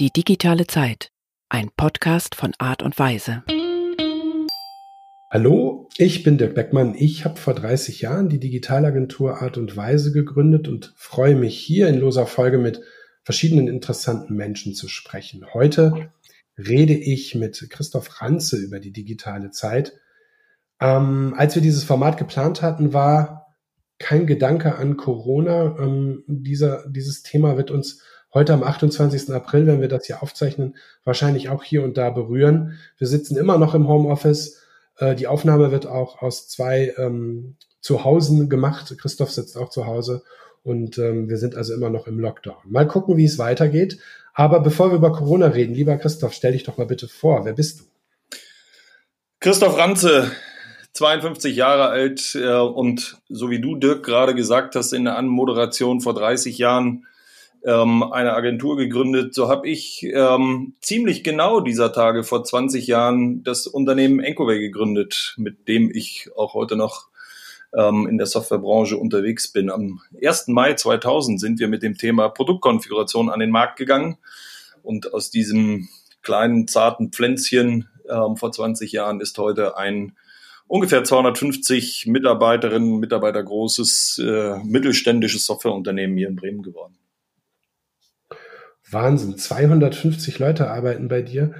Die digitale Zeit. Ein Podcast von Art und Weise. Hallo, ich bin Dirk Beckmann. Ich habe vor 30 Jahren die Digitalagentur Art und Weise gegründet und freue mich hier in loser Folge mit verschiedenen interessanten Menschen zu sprechen. Heute rede ich mit Christoph Ranze über die digitale Zeit. Ähm, als wir dieses Format geplant hatten, war kein Gedanke an Corona. Ähm, dieser, dieses Thema wird uns heute am 28. April, wenn wir das hier aufzeichnen, wahrscheinlich auch hier und da berühren. Wir sitzen immer noch im Homeoffice. Äh, die Aufnahme wird auch aus zwei ähm, Zuhause gemacht. Christoph sitzt auch zu Hause und ähm, wir sind also immer noch im Lockdown. Mal gucken, wie es weitergeht. Aber bevor wir über Corona reden, lieber Christoph, stell dich doch mal bitte vor. Wer bist du? Christoph Ranze, 52 Jahre alt äh, und so wie du, Dirk, gerade gesagt hast in der Anmoderation vor 30 Jahren ähm, eine Agentur gegründet. So habe ich ähm, ziemlich genau dieser Tage vor 20 Jahren das Unternehmen Encoway gegründet, mit dem ich auch heute noch ähm, in der Softwarebranche unterwegs bin. Am 1. Mai 2000 sind wir mit dem Thema Produktkonfiguration an den Markt gegangen und aus diesem kleinen, zarten Pflänzchen ähm, vor 20 Jahren ist heute ein ungefähr 250 Mitarbeiterinnen Mitarbeiter großes äh, mittelständisches Softwareunternehmen hier in Bremen geworden. Wahnsinn, 250 Leute arbeiten bei dir.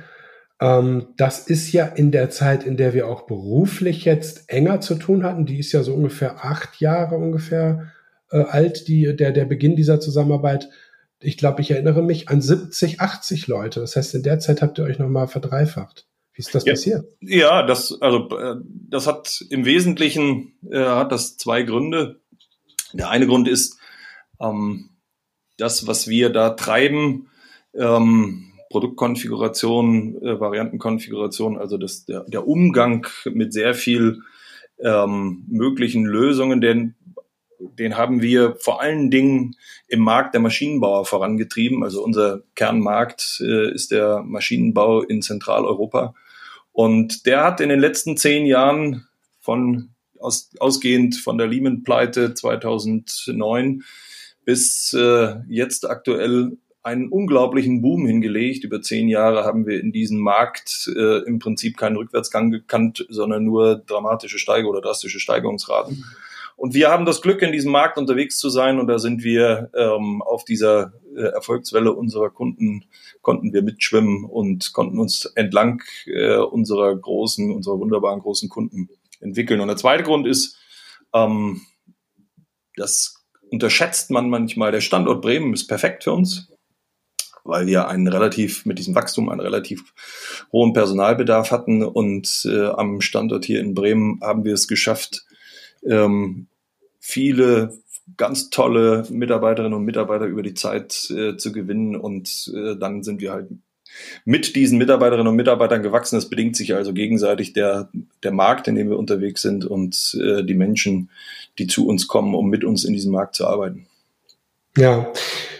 Ähm, das ist ja in der Zeit, in der wir auch beruflich jetzt enger zu tun hatten. Die ist ja so ungefähr acht Jahre ungefähr äh, alt, die, der, der Beginn dieser Zusammenarbeit. Ich glaube, ich erinnere mich an 70, 80 Leute. Das heißt, in der Zeit habt ihr euch nochmal verdreifacht. Wie ist das ja, passiert? Ja, das, also, äh, das hat im Wesentlichen, äh, hat das zwei Gründe. Der eine Grund ist, ähm, das, was wir da treiben, ähm, Produktkonfiguration, äh, Variantenkonfiguration, also das, der, der Umgang mit sehr viel ähm, möglichen Lösungen, den, den haben wir vor allen Dingen im Markt der Maschinenbauer vorangetrieben. Also unser Kernmarkt äh, ist der Maschinenbau in Zentraleuropa. Und der hat in den letzten zehn Jahren von aus, ausgehend von der Lehman-Pleite 2009 bis äh, jetzt aktuell einen unglaublichen Boom hingelegt. Über zehn Jahre haben wir in diesem Markt äh, im Prinzip keinen Rückwärtsgang gekannt, sondern nur dramatische Steigerungen oder drastische Steigerungsraten. Und wir haben das Glück, in diesem Markt unterwegs zu sein und da sind wir ähm, auf dieser äh, Erfolgswelle unserer Kunden, konnten wir mitschwimmen und konnten uns entlang äh, unserer großen, unserer wunderbaren großen Kunden entwickeln. Und der zweite Grund ist, ähm, das unterschätzt man manchmal. Der Standort Bremen ist perfekt für uns weil wir einen relativ, mit diesem Wachstum einen relativ hohen Personalbedarf hatten und äh, am Standort hier in Bremen haben wir es geschafft, ähm, viele ganz tolle Mitarbeiterinnen und Mitarbeiter über die Zeit äh, zu gewinnen und äh, dann sind wir halt mit diesen Mitarbeiterinnen und Mitarbeitern gewachsen. Das bedingt sich also gegenseitig der, der Markt, in dem wir unterwegs sind und äh, die Menschen, die zu uns kommen, um mit uns in diesem Markt zu arbeiten. Ja,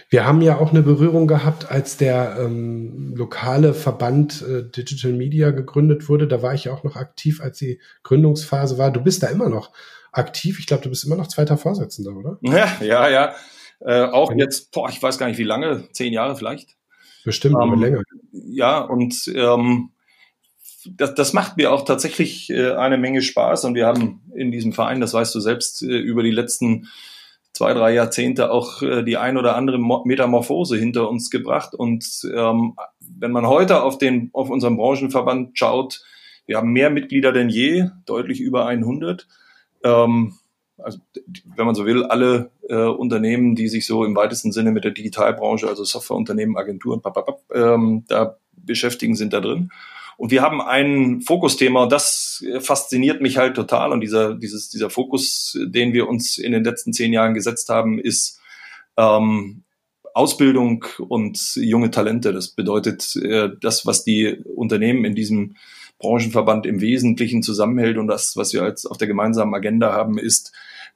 wir haben ja auch eine Berührung gehabt, als der ähm, lokale Verband äh, Digital Media gegründet wurde. Da war ich ja auch noch aktiv, als die Gründungsphase war. Du bist da immer noch aktiv. Ich glaube, du bist immer noch zweiter Vorsitzender, oder? Ja, ja, ja. Äh, auch jetzt, boah, ich weiß gar nicht, wie lange, zehn Jahre vielleicht. Bestimmt, ähm, länger. Ja, und ähm, das, das macht mir auch tatsächlich äh, eine Menge Spaß. Und wir haben in diesem Verein, das weißt du selbst, äh, über die letzten zwei, drei Jahrzehnte auch äh, die ein oder andere Metamorphose hinter uns gebracht. Und ähm, wenn man heute auf, den, auf unseren Branchenverband schaut, wir haben mehr Mitglieder denn je, deutlich über 100. Ähm, also, wenn man so will, alle äh, Unternehmen, die sich so im weitesten Sinne mit der Digitalbranche, also Softwareunternehmen, Agenturen, papapap, ähm, da beschäftigen, sind da drin. Und wir haben ein Fokusthema das fasziniert mich halt total. Und dieser, dieses, dieser Fokus, den wir uns in den letzten zehn Jahren gesetzt haben, ist ähm, Ausbildung und junge Talente. Das bedeutet, äh, das, was die Unternehmen in diesem Branchenverband im Wesentlichen zusammenhält und das, was wir als auf der gemeinsamen Agenda haben, ist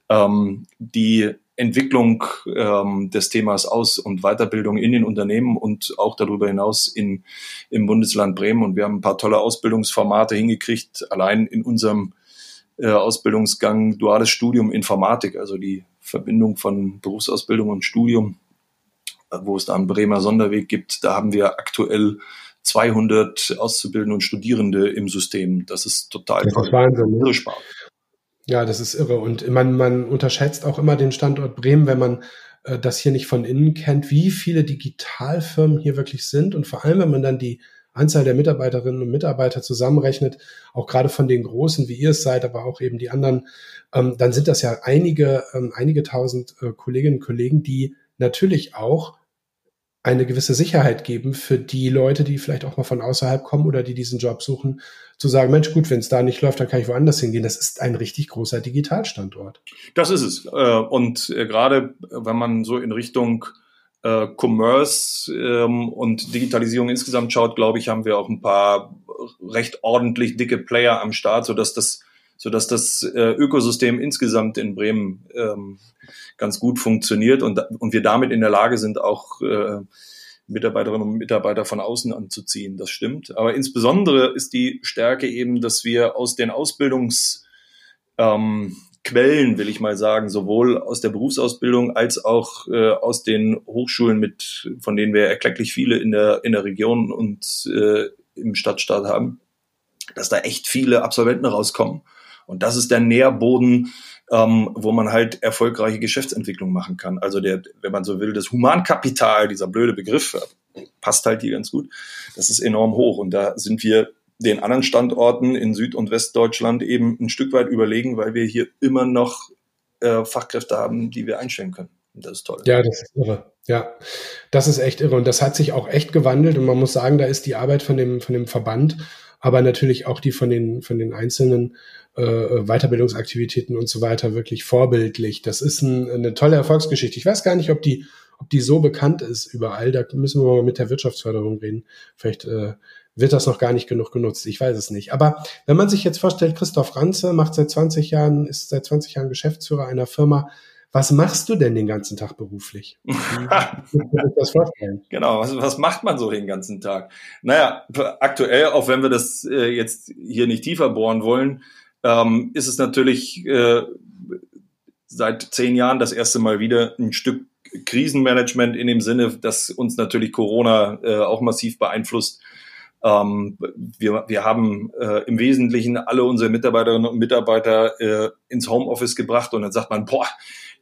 ähm, die Entwicklung ähm, des Themas Aus- und Weiterbildung in den Unternehmen und auch darüber hinaus in, im Bundesland Bremen. Und wir haben ein paar tolle Ausbildungsformate hingekriegt, allein in unserem äh, Ausbildungsgang duales Studium Informatik, also die Verbindung von Berufsausbildung und Studium. wo es da einen Bremer Sonderweg gibt, da haben wir aktuell 200 Auszubildende und Studierende im System. Das ist total das. Ist Wahnsinn, ne? Ja, das ist irre. Und man, man unterschätzt auch immer den Standort Bremen, wenn man äh, das hier nicht von innen kennt, wie viele Digitalfirmen hier wirklich sind. Und vor allem, wenn man dann die Anzahl der Mitarbeiterinnen und Mitarbeiter zusammenrechnet, auch gerade von den großen, wie ihr es seid, aber auch eben die anderen, ähm, dann sind das ja einige, ähm, einige tausend äh, Kolleginnen und Kollegen, die natürlich auch eine gewisse Sicherheit geben für die Leute, die vielleicht auch mal von außerhalb kommen oder die diesen Job suchen, zu sagen, Mensch, gut, wenn es da nicht läuft, dann kann ich woanders hingehen. Das ist ein richtig großer Digitalstandort. Das ist es. Äh, und äh, gerade wenn man so in Richtung äh, Commerce ähm, und Digitalisierung insgesamt schaut, glaube ich, haben wir auch ein paar recht ordentlich dicke Player am Start, sodass das sodass das Ökosystem insgesamt in Bremen ähm, ganz gut funktioniert und, und wir damit in der Lage sind, auch äh, Mitarbeiterinnen und Mitarbeiter von außen anzuziehen. Das stimmt. Aber insbesondere ist die Stärke eben, dass wir aus den Ausbildungsquellen, ähm, will ich mal sagen, sowohl aus der Berufsausbildung als auch äh, aus den Hochschulen, mit, von denen wir erklecklich viele in der, in der Region und äh, im Stadtstaat haben, dass da echt viele Absolventen rauskommen. Und das ist der Nährboden ähm, wo man halt erfolgreiche Geschäftsentwicklung machen kann. Also der, wenn man so will, das Humankapital, dieser blöde Begriff, passt halt hier ganz gut. Das ist enorm hoch und da sind wir den anderen Standorten in Süd- und Westdeutschland eben ein Stück weit überlegen, weil wir hier immer noch äh, Fachkräfte haben, die wir einstellen können. Und das ist toll. Ja, das ist irre. Ja, das ist echt irre. Und das hat sich auch echt gewandelt. Und man muss sagen, da ist die Arbeit von dem, von dem Verband, aber natürlich auch die von den, von den einzelnen äh, Weiterbildungsaktivitäten und so weiter wirklich vorbildlich. Das ist ein, eine tolle Erfolgsgeschichte. Ich weiß gar nicht, ob die, ob die so bekannt ist überall. Da müssen wir mal mit der Wirtschaftsförderung reden. Vielleicht äh, wird das noch gar nicht genug genutzt. Ich weiß es nicht. Aber wenn man sich jetzt vorstellt, Christoph Ranze macht seit 20 Jahren, ist seit 20 Jahren Geschäftsführer einer Firma. Was machst du denn den ganzen Tag beruflich? das vorstellen? Genau, was, was macht man so den ganzen Tag? Naja, aktuell, auch wenn wir das äh, jetzt hier nicht tiefer bohren wollen, ähm, ist es natürlich äh, seit zehn Jahren das erste Mal wieder ein Stück Krisenmanagement in dem Sinne, dass uns natürlich Corona äh, auch massiv beeinflusst. Ähm, wir, wir haben äh, im Wesentlichen alle unsere Mitarbeiterinnen und Mitarbeiter äh, ins Homeoffice gebracht und dann sagt man, boah,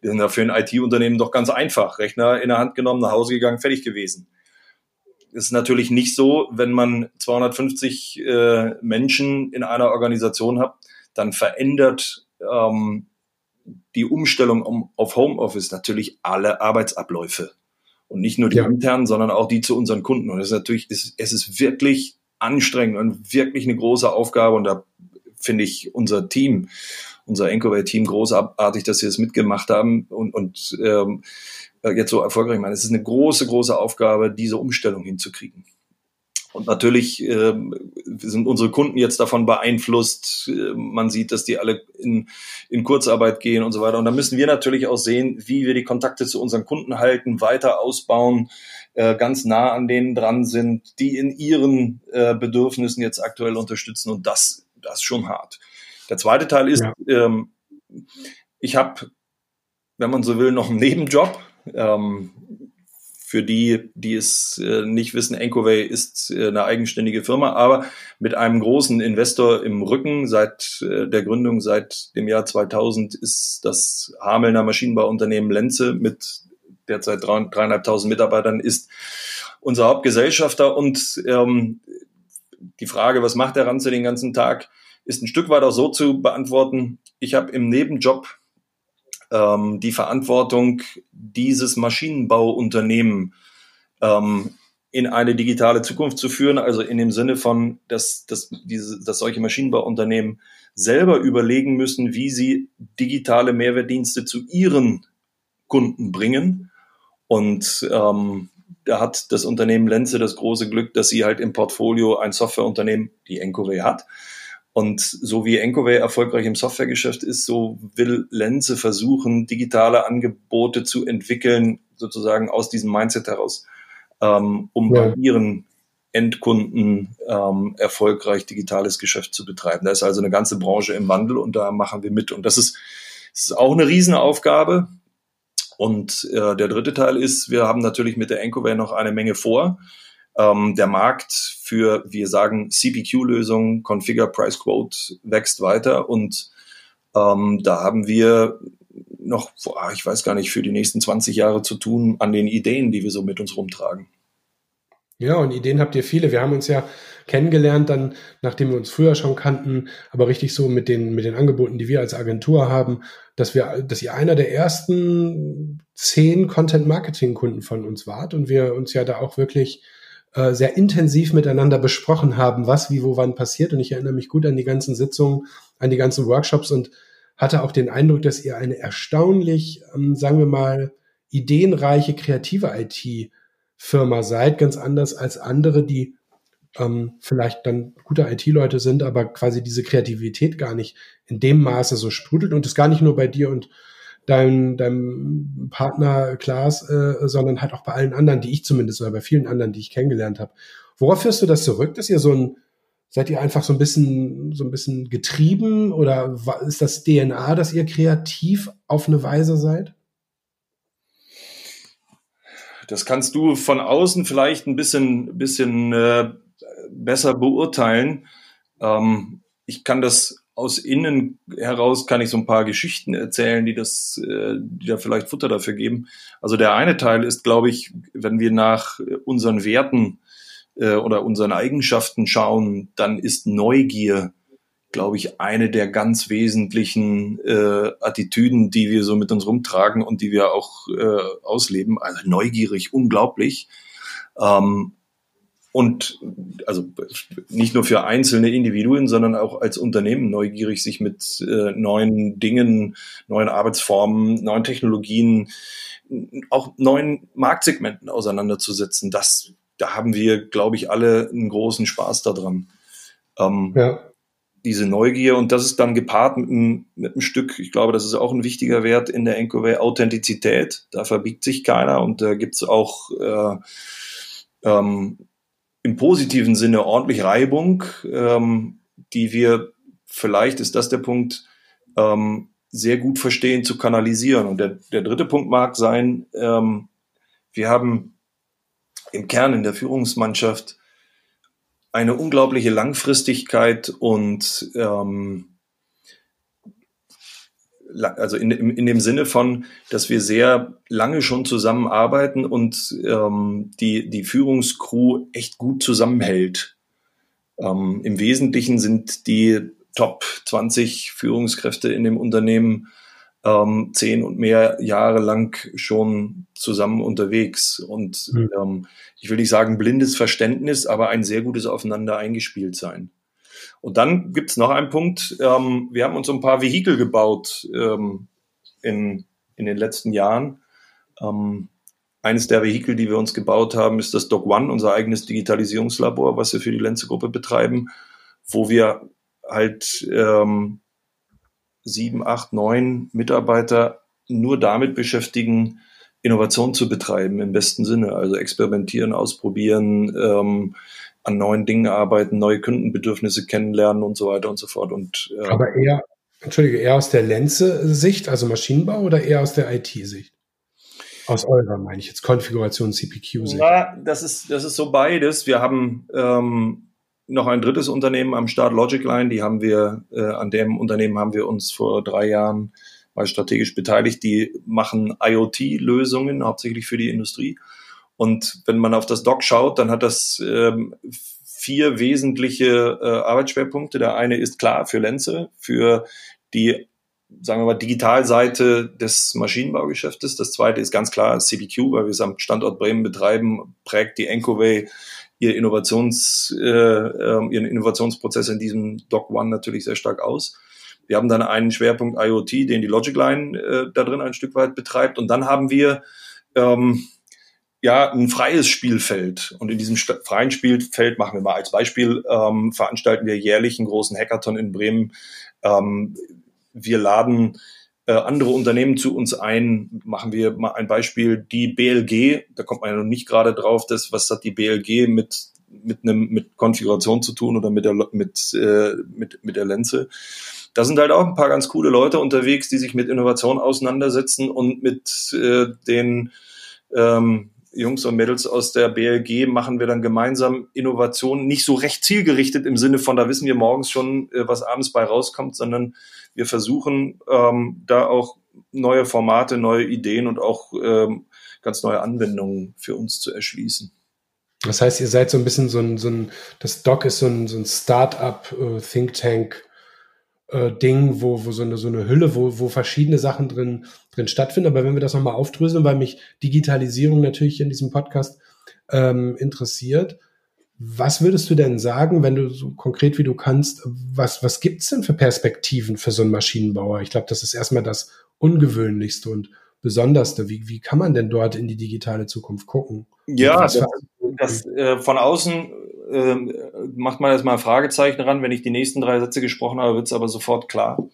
wir sind ja für ein IT-Unternehmen doch ganz einfach. Rechner in der Hand genommen, nach Hause gegangen, fertig gewesen. Das ist natürlich nicht so, wenn man 250 äh, Menschen in einer Organisation hat, dann verändert ähm, die Umstellung um, auf Homeoffice natürlich alle Arbeitsabläufe. Und nicht nur die ja. internen, sondern auch die zu unseren Kunden. Und es ist natürlich, es, es ist wirklich anstrengend und wirklich eine große Aufgabe. Und da finde ich unser Team, unser Encoway-Team großartig, dass sie es das mitgemacht haben und, und ähm, jetzt so erfolgreich machen. Es ist eine große, große Aufgabe, diese Umstellung hinzukriegen. Und natürlich äh, sind unsere Kunden jetzt davon beeinflusst. Man sieht, dass die alle in, in Kurzarbeit gehen und so weiter. Und da müssen wir natürlich auch sehen, wie wir die Kontakte zu unseren Kunden halten, weiter ausbauen, äh, ganz nah an denen dran sind, die in ihren äh, Bedürfnissen jetzt aktuell unterstützen. Und das, das ist schon hart. Der zweite Teil ist, ja. ähm, ich habe, wenn man so will, noch einen Nebenjob. Ähm, für die, die es äh, nicht wissen, Encoway ist äh, eine eigenständige Firma, aber mit einem großen Investor im Rücken. Seit äh, der Gründung, seit dem Jahr 2000, ist das Hamelner Maschinenbauunternehmen Lenze mit derzeit dreieinhalbtausend Mitarbeitern ist unser Hauptgesellschafter. Und ähm, die Frage, was macht der Ranze den ganzen Tag, ist ein Stück weit auch so zu beantworten. Ich habe im Nebenjob ähm, die Verantwortung, dieses Maschinenbauunternehmen ähm, in eine digitale Zukunft zu führen, also in dem Sinne von, dass, dass, diese, dass solche Maschinenbauunternehmen selber überlegen müssen, wie sie digitale Mehrwertdienste zu ihren Kunden bringen. Und ähm, da hat das Unternehmen Lenze das große Glück, dass sie halt im Portfolio ein Softwareunternehmen, die Encoway hat, und so wie Encoway erfolgreich im Softwaregeschäft ist, so will Lenze versuchen, digitale Angebote zu entwickeln, sozusagen aus diesem Mindset heraus, ähm, um ja. bei ihren Endkunden ähm, erfolgreich digitales Geschäft zu betreiben. Da ist also eine ganze Branche im Wandel und da machen wir mit. Und das ist, das ist auch eine Riesenaufgabe. Und äh, der dritte Teil ist, wir haben natürlich mit der Encoware noch eine Menge vor. Ähm, der Markt für, wir sagen, CPQ-Lösungen, Configure Price Quote, wächst weiter und ähm, da haben wir noch, ich weiß gar nicht, für die nächsten 20 Jahre zu tun an den Ideen, die wir so mit uns rumtragen. Ja, und Ideen habt ihr viele. Wir haben uns ja kennengelernt, dann, nachdem wir uns früher schon kannten, aber richtig so mit den, mit den Angeboten, die wir als Agentur haben, dass wir, dass ihr einer der ersten zehn Content-Marketing-Kunden von uns wart und wir uns ja da auch wirklich äh, sehr intensiv miteinander besprochen haben, was, wie, wo, wann passiert. Und ich erinnere mich gut an die ganzen Sitzungen, an die ganzen Workshops und hatte auch den Eindruck, dass ihr eine erstaunlich, ähm, sagen wir mal, ideenreiche, kreative IT-Firma seid, ganz anders als andere, die ähm, vielleicht dann gute IT-Leute sind, aber quasi diese Kreativität gar nicht in dem Maße so sprudelt und es gar nicht nur bei dir und deinem, deinem Partner Klaas, äh, sondern halt auch bei allen anderen, die ich zumindest oder bei vielen anderen, die ich kennengelernt habe. Worauf führst du das zurück, dass ihr so ein Seid ihr einfach so ein bisschen, so ein bisschen getrieben oder ist das DNA, dass ihr kreativ auf eine Weise seid? Das kannst du von außen vielleicht ein bisschen, bisschen äh, besser beurteilen. Ähm, ich kann das aus innen heraus kann ich so ein paar Geschichten erzählen, die das, äh, die da vielleicht Futter dafür geben. Also der eine Teil ist, glaube ich, wenn wir nach unseren Werten äh, oder unseren Eigenschaften schauen, dann ist Neugier, glaube ich, eine der ganz wesentlichen äh, Attitüden, die wir so mit uns rumtragen und die wir auch äh, ausleben. Also neugierig, unglaublich. Ähm, und also nicht nur für einzelne Individuen, sondern auch als Unternehmen neugierig, sich mit äh, neuen Dingen, neuen Arbeitsformen, neuen Technologien, auch neuen Marktsegmenten auseinanderzusetzen. Das da haben wir, glaube ich, alle einen großen Spaß daran. Ähm, ja. Diese Neugier und das ist dann gepaart mit einem, mit einem Stück, ich glaube, das ist auch ein wichtiger Wert in der Encoware, Authentizität. Da verbiegt sich keiner und da gibt es auch äh, ähm, im positiven Sinne ordentlich Reibung, ähm, die wir, vielleicht ist das der Punkt, ähm, sehr gut verstehen zu kanalisieren. Und der, der dritte Punkt mag sein, ähm, wir haben im Kern in der Führungsmannschaft eine unglaubliche Langfristigkeit und ähm, also in, in dem Sinne von, dass wir sehr lange schon zusammenarbeiten und ähm, die, die Führungskrew echt gut zusammenhält. Ähm, Im Wesentlichen sind die Top 20 Führungskräfte in dem Unternehmen ähm, zehn und mehr Jahre lang schon zusammen unterwegs. Und mhm. ähm, ich will nicht sagen blindes Verständnis, aber ein sehr gutes Aufeinander eingespielt sein. Und dann gibt's noch einen Punkt. Ähm, wir haben uns ein paar Vehikel gebaut ähm, in, in den letzten Jahren. Ähm, eines der Vehikel, die wir uns gebaut haben, ist das Doc One, unser eigenes Digitalisierungslabor, was wir für die Lenze-Gruppe betreiben, wo wir halt ähm, sieben, acht, neun Mitarbeiter nur damit beschäftigen, Innovation zu betreiben im besten Sinne. Also experimentieren, ausprobieren, ähm, an neuen Dingen arbeiten, neue Kundenbedürfnisse kennenlernen und so weiter und so fort. Und, äh, Aber eher, entschuldige, eher aus der Lenze-Sicht, also Maschinenbau oder eher aus der IT-Sicht? Aus eurer meine ich jetzt, Konfiguration CPQ-Sicht. Ja, das ist, das ist so beides. Wir haben ähm, noch ein drittes Unternehmen am Start, Logicline, die haben wir, äh, an dem Unternehmen haben wir uns vor drei Jahren mal strategisch beteiligt. Die machen IoT-Lösungen, hauptsächlich für die Industrie. Und wenn man auf das Doc schaut, dann hat das ähm, vier wesentliche äh, Arbeitsschwerpunkte. Der eine ist klar für Lenze, für die sagen wir mal, Digitalseite des Maschinenbaugeschäftes. Das zweite ist ganz klar CBQ, weil wir es am Standort Bremen betreiben, prägt die Encoway ihr Innovations, äh, ähm, ihren Innovationsprozess in diesem Doc One natürlich sehr stark aus. Wir haben dann einen Schwerpunkt IoT, den die Logic Line äh, da drin ein Stück weit betreibt. Und dann haben wir ähm, ja ein freies Spielfeld. Und in diesem freien Spielfeld machen wir mal als Beispiel, ähm, veranstalten wir jährlich einen großen Hackathon in Bremen. Ähm, wir laden äh, andere Unternehmen zu uns ein. Machen wir mal ein Beispiel, die BLG, da kommt man ja noch nicht gerade drauf, das, was hat die BLG mit mit einem mit Konfiguration zu tun oder mit der mit äh, mit mit der Lenze. da sind halt auch ein paar ganz coole Leute unterwegs, die sich mit Innovation auseinandersetzen und mit äh, den ähm, Jungs und Mädels aus der BLG machen wir dann gemeinsam Innovationen, nicht so recht zielgerichtet im Sinne von, da wissen wir morgens schon, äh, was abends bei rauskommt, sondern wir versuchen ähm, da auch neue Formate, neue Ideen und auch ähm, ganz neue Anwendungen für uns zu erschließen. Das heißt, ihr seid so ein bisschen so ein, so ein das Doc ist so ein, so ein Start-up, äh, Ding, wo, wo so eine, so eine Hülle, wo, wo verschiedene Sachen drin, drin stattfinden. Aber wenn wir das nochmal aufdröseln, weil mich Digitalisierung natürlich in diesem Podcast ähm, interessiert, was würdest du denn sagen, wenn du so konkret wie du kannst, was, was gibt's denn für Perspektiven für so einen Maschinenbauer? Ich glaube, das ist erstmal das Ungewöhnlichste und Besonderste. Wie, wie kann man denn dort in die digitale Zukunft gucken? Ja, das, das äh, von außen äh, macht man erstmal ein Fragezeichen ran. Wenn ich die nächsten drei Sätze gesprochen habe, wird es aber sofort klar.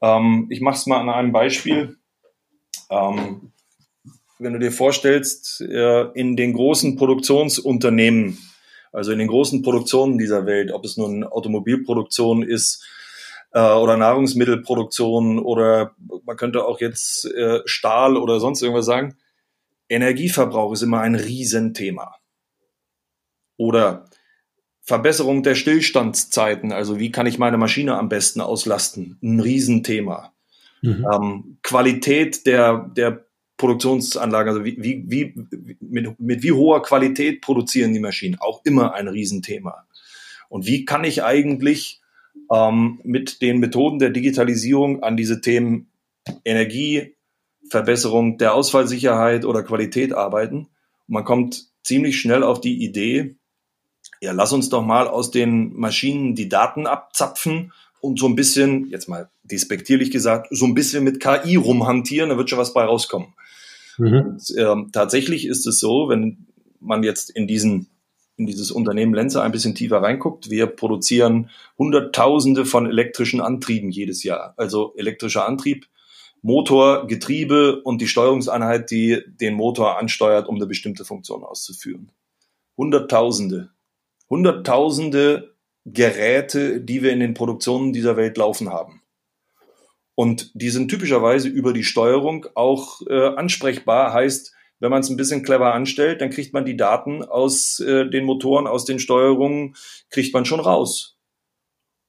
Ähm, ich mache es mal an einem Beispiel. Ähm, wenn du dir vorstellst, äh, in den großen Produktionsunternehmen, also in den großen Produktionen dieser Welt, ob es nun Automobilproduktion ist äh, oder Nahrungsmittelproduktion oder man könnte auch jetzt äh, Stahl oder sonst irgendwas sagen, Energieverbrauch ist immer ein Riesenthema. Oder Verbesserung der Stillstandszeiten, also wie kann ich meine Maschine am besten auslasten, ein Riesenthema. Mhm. Ähm, Qualität der, der Produktionsanlagen, also wie, wie, wie, mit, mit wie hoher Qualität produzieren die Maschinen, auch immer ein Riesenthema. Und wie kann ich eigentlich ähm, mit den Methoden der Digitalisierung an diese Themen Energie, Verbesserung der Ausfallsicherheit oder Qualität arbeiten? Und man kommt ziemlich schnell auf die Idee, ja, lass uns doch mal aus den Maschinen die Daten abzapfen und so ein bisschen, jetzt mal despektierlich gesagt, so ein bisschen mit KI rumhantieren, da wird schon was bei rauskommen. Mhm. Und, ähm, tatsächlich ist es so, wenn man jetzt in diesen in dieses Unternehmen Lenzer ein bisschen tiefer reinguckt, wir produzieren Hunderttausende von elektrischen Antrieben jedes Jahr. Also elektrischer Antrieb, Motor, Getriebe und die Steuerungseinheit, die den Motor ansteuert, um eine bestimmte Funktion auszuführen. Hunderttausende. Hunderttausende Geräte, die wir in den Produktionen dieser Welt laufen haben. Und die sind typischerweise über die Steuerung auch äh, ansprechbar. Heißt, wenn man es ein bisschen clever anstellt, dann kriegt man die Daten aus äh, den Motoren, aus den Steuerungen, kriegt man schon raus.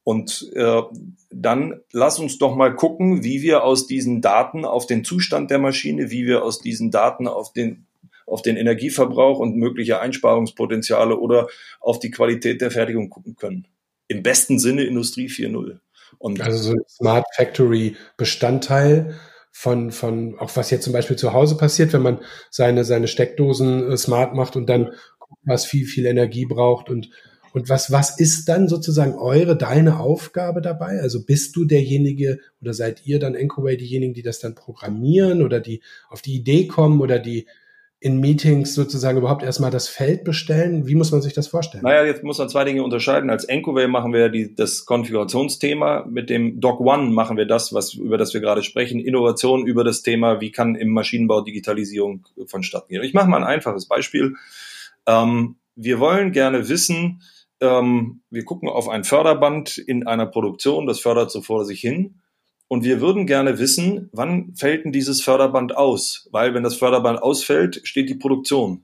Und äh, dann lass uns doch mal gucken, wie wir aus diesen Daten auf den Zustand der Maschine, wie wir aus diesen Daten auf den auf den Energieverbrauch und mögliche Einsparungspotenziale oder auf die Qualität der Fertigung gucken können. Im besten Sinne Industrie 4.0. Und also so ein Smart Factory Bestandteil von, von, auch was jetzt zum Beispiel zu Hause passiert, wenn man seine, seine Steckdosen äh, smart macht und dann guckt, was viel, viel Energie braucht und, und was, was ist dann sozusagen eure, deine Aufgabe dabei? Also bist du derjenige oder seid ihr dann Encoway diejenigen, die das dann programmieren oder die auf die Idee kommen oder die in Meetings sozusagen überhaupt erstmal das Feld bestellen? Wie muss man sich das vorstellen? Naja, jetzt muss man zwei Dinge unterscheiden. Als Encoway machen wir die, das Konfigurationsthema. Mit dem Doc One machen wir das, was, über das wir gerade sprechen. Innovation über das Thema, wie kann im Maschinenbau Digitalisierung vonstatten gehen. Ich mache mal ein einfaches Beispiel. Ähm, wir wollen gerne wissen, ähm, wir gucken auf ein Förderband in einer Produktion, das fördert so vor sich hin. Und wir würden gerne wissen, wann fällt denn dieses Förderband aus? Weil wenn das Förderband ausfällt, steht die Produktion.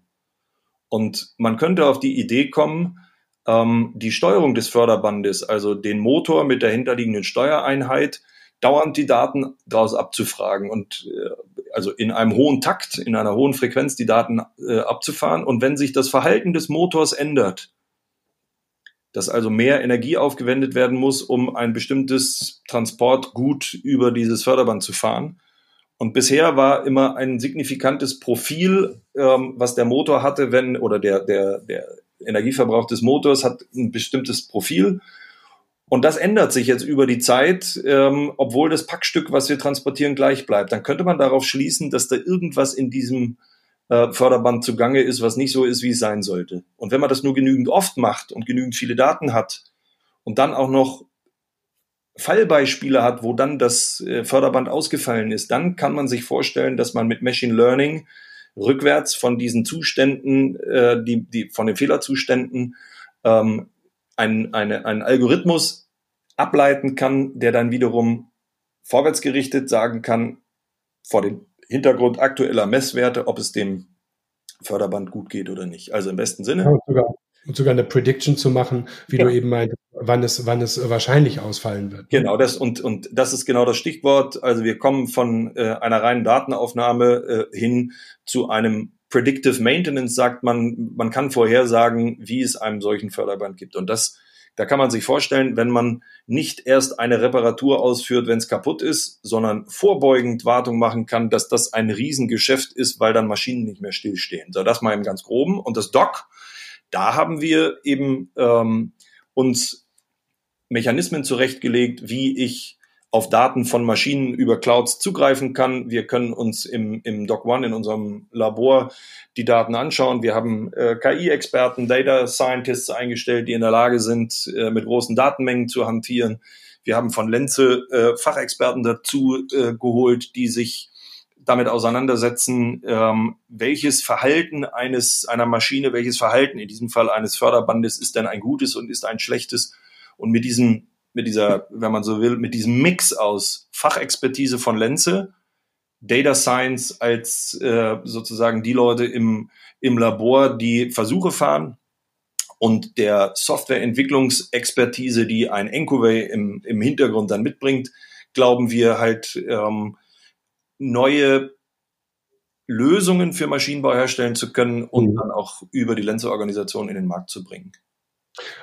Und man könnte auf die Idee kommen, ähm, die Steuerung des Förderbandes, also den Motor mit der hinterliegenden Steuereinheit, dauernd die Daten daraus abzufragen und äh, also in einem hohen Takt, in einer hohen Frequenz die Daten äh, abzufahren. Und wenn sich das Verhalten des Motors ändert, dass also mehr Energie aufgewendet werden muss, um ein bestimmtes Transportgut über dieses Förderband zu fahren. Und bisher war immer ein signifikantes Profil, ähm, was der Motor hatte, wenn, oder der, der, der Energieverbrauch des Motors hat ein bestimmtes Profil. Und das ändert sich jetzt über die Zeit, ähm, obwohl das Packstück, was wir transportieren, gleich bleibt. Dann könnte man darauf schließen, dass da irgendwas in diesem äh, Förderband zugange ist, was nicht so ist, wie es sein sollte. Und wenn man das nur genügend oft macht und genügend viele Daten hat und dann auch noch Fallbeispiele hat, wo dann das äh, Förderband ausgefallen ist, dann kann man sich vorstellen, dass man mit Machine Learning rückwärts von diesen Zuständen, äh, die, die von den Fehlerzuständen, ähm, ein, eine, einen Algorithmus ableiten kann, der dann wiederum vorwärtsgerichtet sagen kann, vor dem Hintergrund aktueller Messwerte, ob es dem Förderband gut geht oder nicht. Also im besten Sinne. Ja, und, sogar, und sogar eine Prediction zu machen, wie ja. du eben meintest, wann es, wann es wahrscheinlich ausfallen wird. Genau, das und, und das ist genau das Stichwort. Also wir kommen von äh, einer reinen Datenaufnahme äh, hin zu einem Predictive Maintenance, sagt man, man kann vorhersagen, wie es einem solchen Förderband gibt. Und das da kann man sich vorstellen, wenn man nicht erst eine Reparatur ausführt, wenn es kaputt ist, sondern vorbeugend Wartung machen kann, dass das ein Riesengeschäft ist, weil dann Maschinen nicht mehr stillstehen. So, das mal im ganz groben. Und das Dock, da haben wir eben ähm, uns Mechanismen zurechtgelegt, wie ich auf Daten von Maschinen über Clouds zugreifen kann. Wir können uns im, im Doc One in unserem Labor die Daten anschauen. Wir haben äh, KI-Experten, Data Scientists eingestellt, die in der Lage sind, äh, mit großen Datenmengen zu hantieren. Wir haben von Lenze äh, Fachexperten dazu äh, geholt, die sich damit auseinandersetzen, ähm, welches Verhalten eines einer Maschine, welches Verhalten in diesem Fall eines Förderbandes ist denn ein gutes und ist ein schlechtes. Und mit diesem mit dieser, wenn man so will, mit diesem Mix aus Fachexpertise von Lenze, Data Science als äh, sozusagen die Leute im, im Labor, die Versuche fahren und der Softwareentwicklungsexpertise, die ein Encovey im, im Hintergrund dann mitbringt, glauben wir halt ähm, neue Lösungen für Maschinenbau herstellen zu können und mhm. dann auch über die Lenze-Organisation in den Markt zu bringen.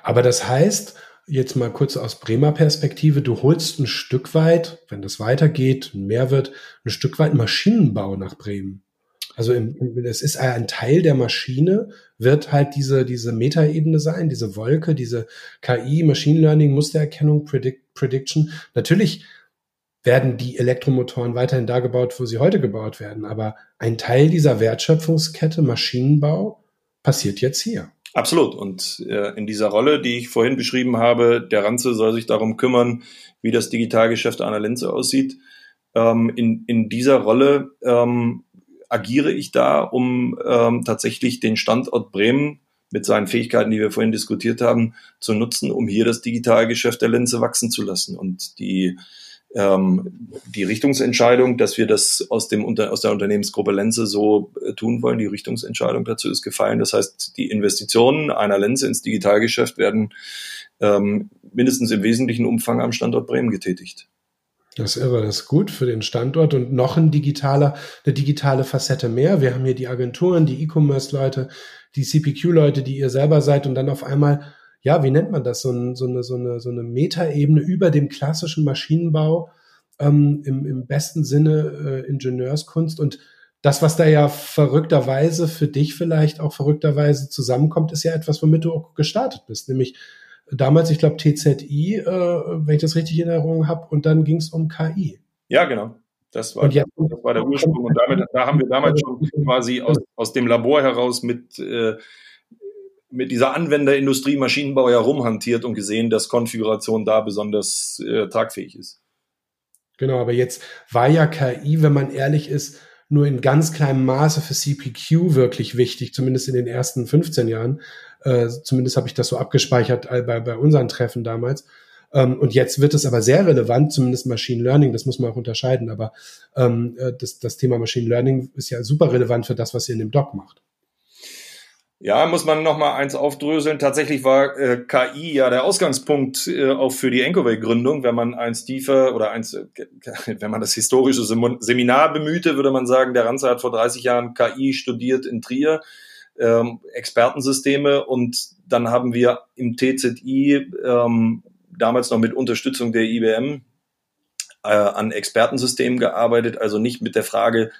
Aber das heißt, jetzt mal kurz aus Bremer Perspektive, du holst ein Stück weit, wenn das weitergeht, mehr wird, ein Stück weit Maschinenbau nach Bremen. Also es ist ein Teil der Maschine, wird halt diese, diese Metaebene sein, diese Wolke, diese KI, Machine Learning, Mustererkennung, Predict, Prediction. Natürlich werden die Elektromotoren weiterhin da gebaut, wo sie heute gebaut werden. Aber ein Teil dieser Wertschöpfungskette Maschinenbau passiert jetzt hier. Absolut. Und äh, in dieser Rolle, die ich vorhin beschrieben habe, der Ranze soll sich darum kümmern, wie das Digitalgeschäft einer Lenze aussieht. Ähm, in, in dieser Rolle ähm, agiere ich da, um ähm, tatsächlich den Standort Bremen mit seinen Fähigkeiten, die wir vorhin diskutiert haben, zu nutzen, um hier das Digitalgeschäft der Lenze wachsen zu lassen. Und die ähm, die Richtungsentscheidung, dass wir das aus, dem, aus der Unternehmensgruppe Lenze so äh, tun wollen, die Richtungsentscheidung dazu ist gefallen. Das heißt, die Investitionen einer Lenze ins Digitalgeschäft werden ähm, mindestens im wesentlichen Umfang am Standort Bremen getätigt. Das ist irre, das ist gut für den Standort und noch ein digitaler, eine digitale Facette mehr. Wir haben hier die Agenturen, die E-Commerce-Leute, die CPQ-Leute, die ihr selber seid und dann auf einmal ja, wie nennt man das, so, ein, so eine, so eine, so eine Metaebene über dem klassischen Maschinenbau ähm, im, im besten Sinne äh, Ingenieurskunst und das, was da ja verrückterweise für dich vielleicht auch verrückterweise zusammenkommt, ist ja etwas, womit du auch gestartet bist, nämlich damals, ich glaube, TZI, äh, wenn ich das richtig in Erinnerung habe, und dann ging es um KI. Ja, genau. Das war, jetzt, das war der Ursprung. Und damit, da haben wir damals schon quasi aus, aus dem Labor heraus mit äh, mit dieser Anwenderindustrie Maschinenbau herumhantiert und gesehen, dass Konfiguration da besonders äh, tragfähig ist. Genau, aber jetzt war ja KI, wenn man ehrlich ist, nur in ganz kleinem Maße für CPQ wirklich wichtig, zumindest in den ersten 15 Jahren. Äh, zumindest habe ich das so abgespeichert äh, bei, bei unseren Treffen damals. Ähm, und jetzt wird es aber sehr relevant, zumindest Machine Learning, das muss man auch unterscheiden. Aber ähm, äh, das, das Thema Machine Learning ist ja super relevant für das, was ihr in dem Doc macht. Ja, muss man noch mal eins aufdröseln. Tatsächlich war äh, KI ja der Ausgangspunkt äh, auch für die Encoway-Gründung. Wenn man eins tiefer oder eins, äh, wenn man das historische Seminar bemühte, würde man sagen, der Ranzer hat vor 30 Jahren KI studiert in Trier, ähm, Expertensysteme und dann haben wir im TZI ähm, damals noch mit Unterstützung der IBM äh, an Expertensystemen gearbeitet, also nicht mit der Frage,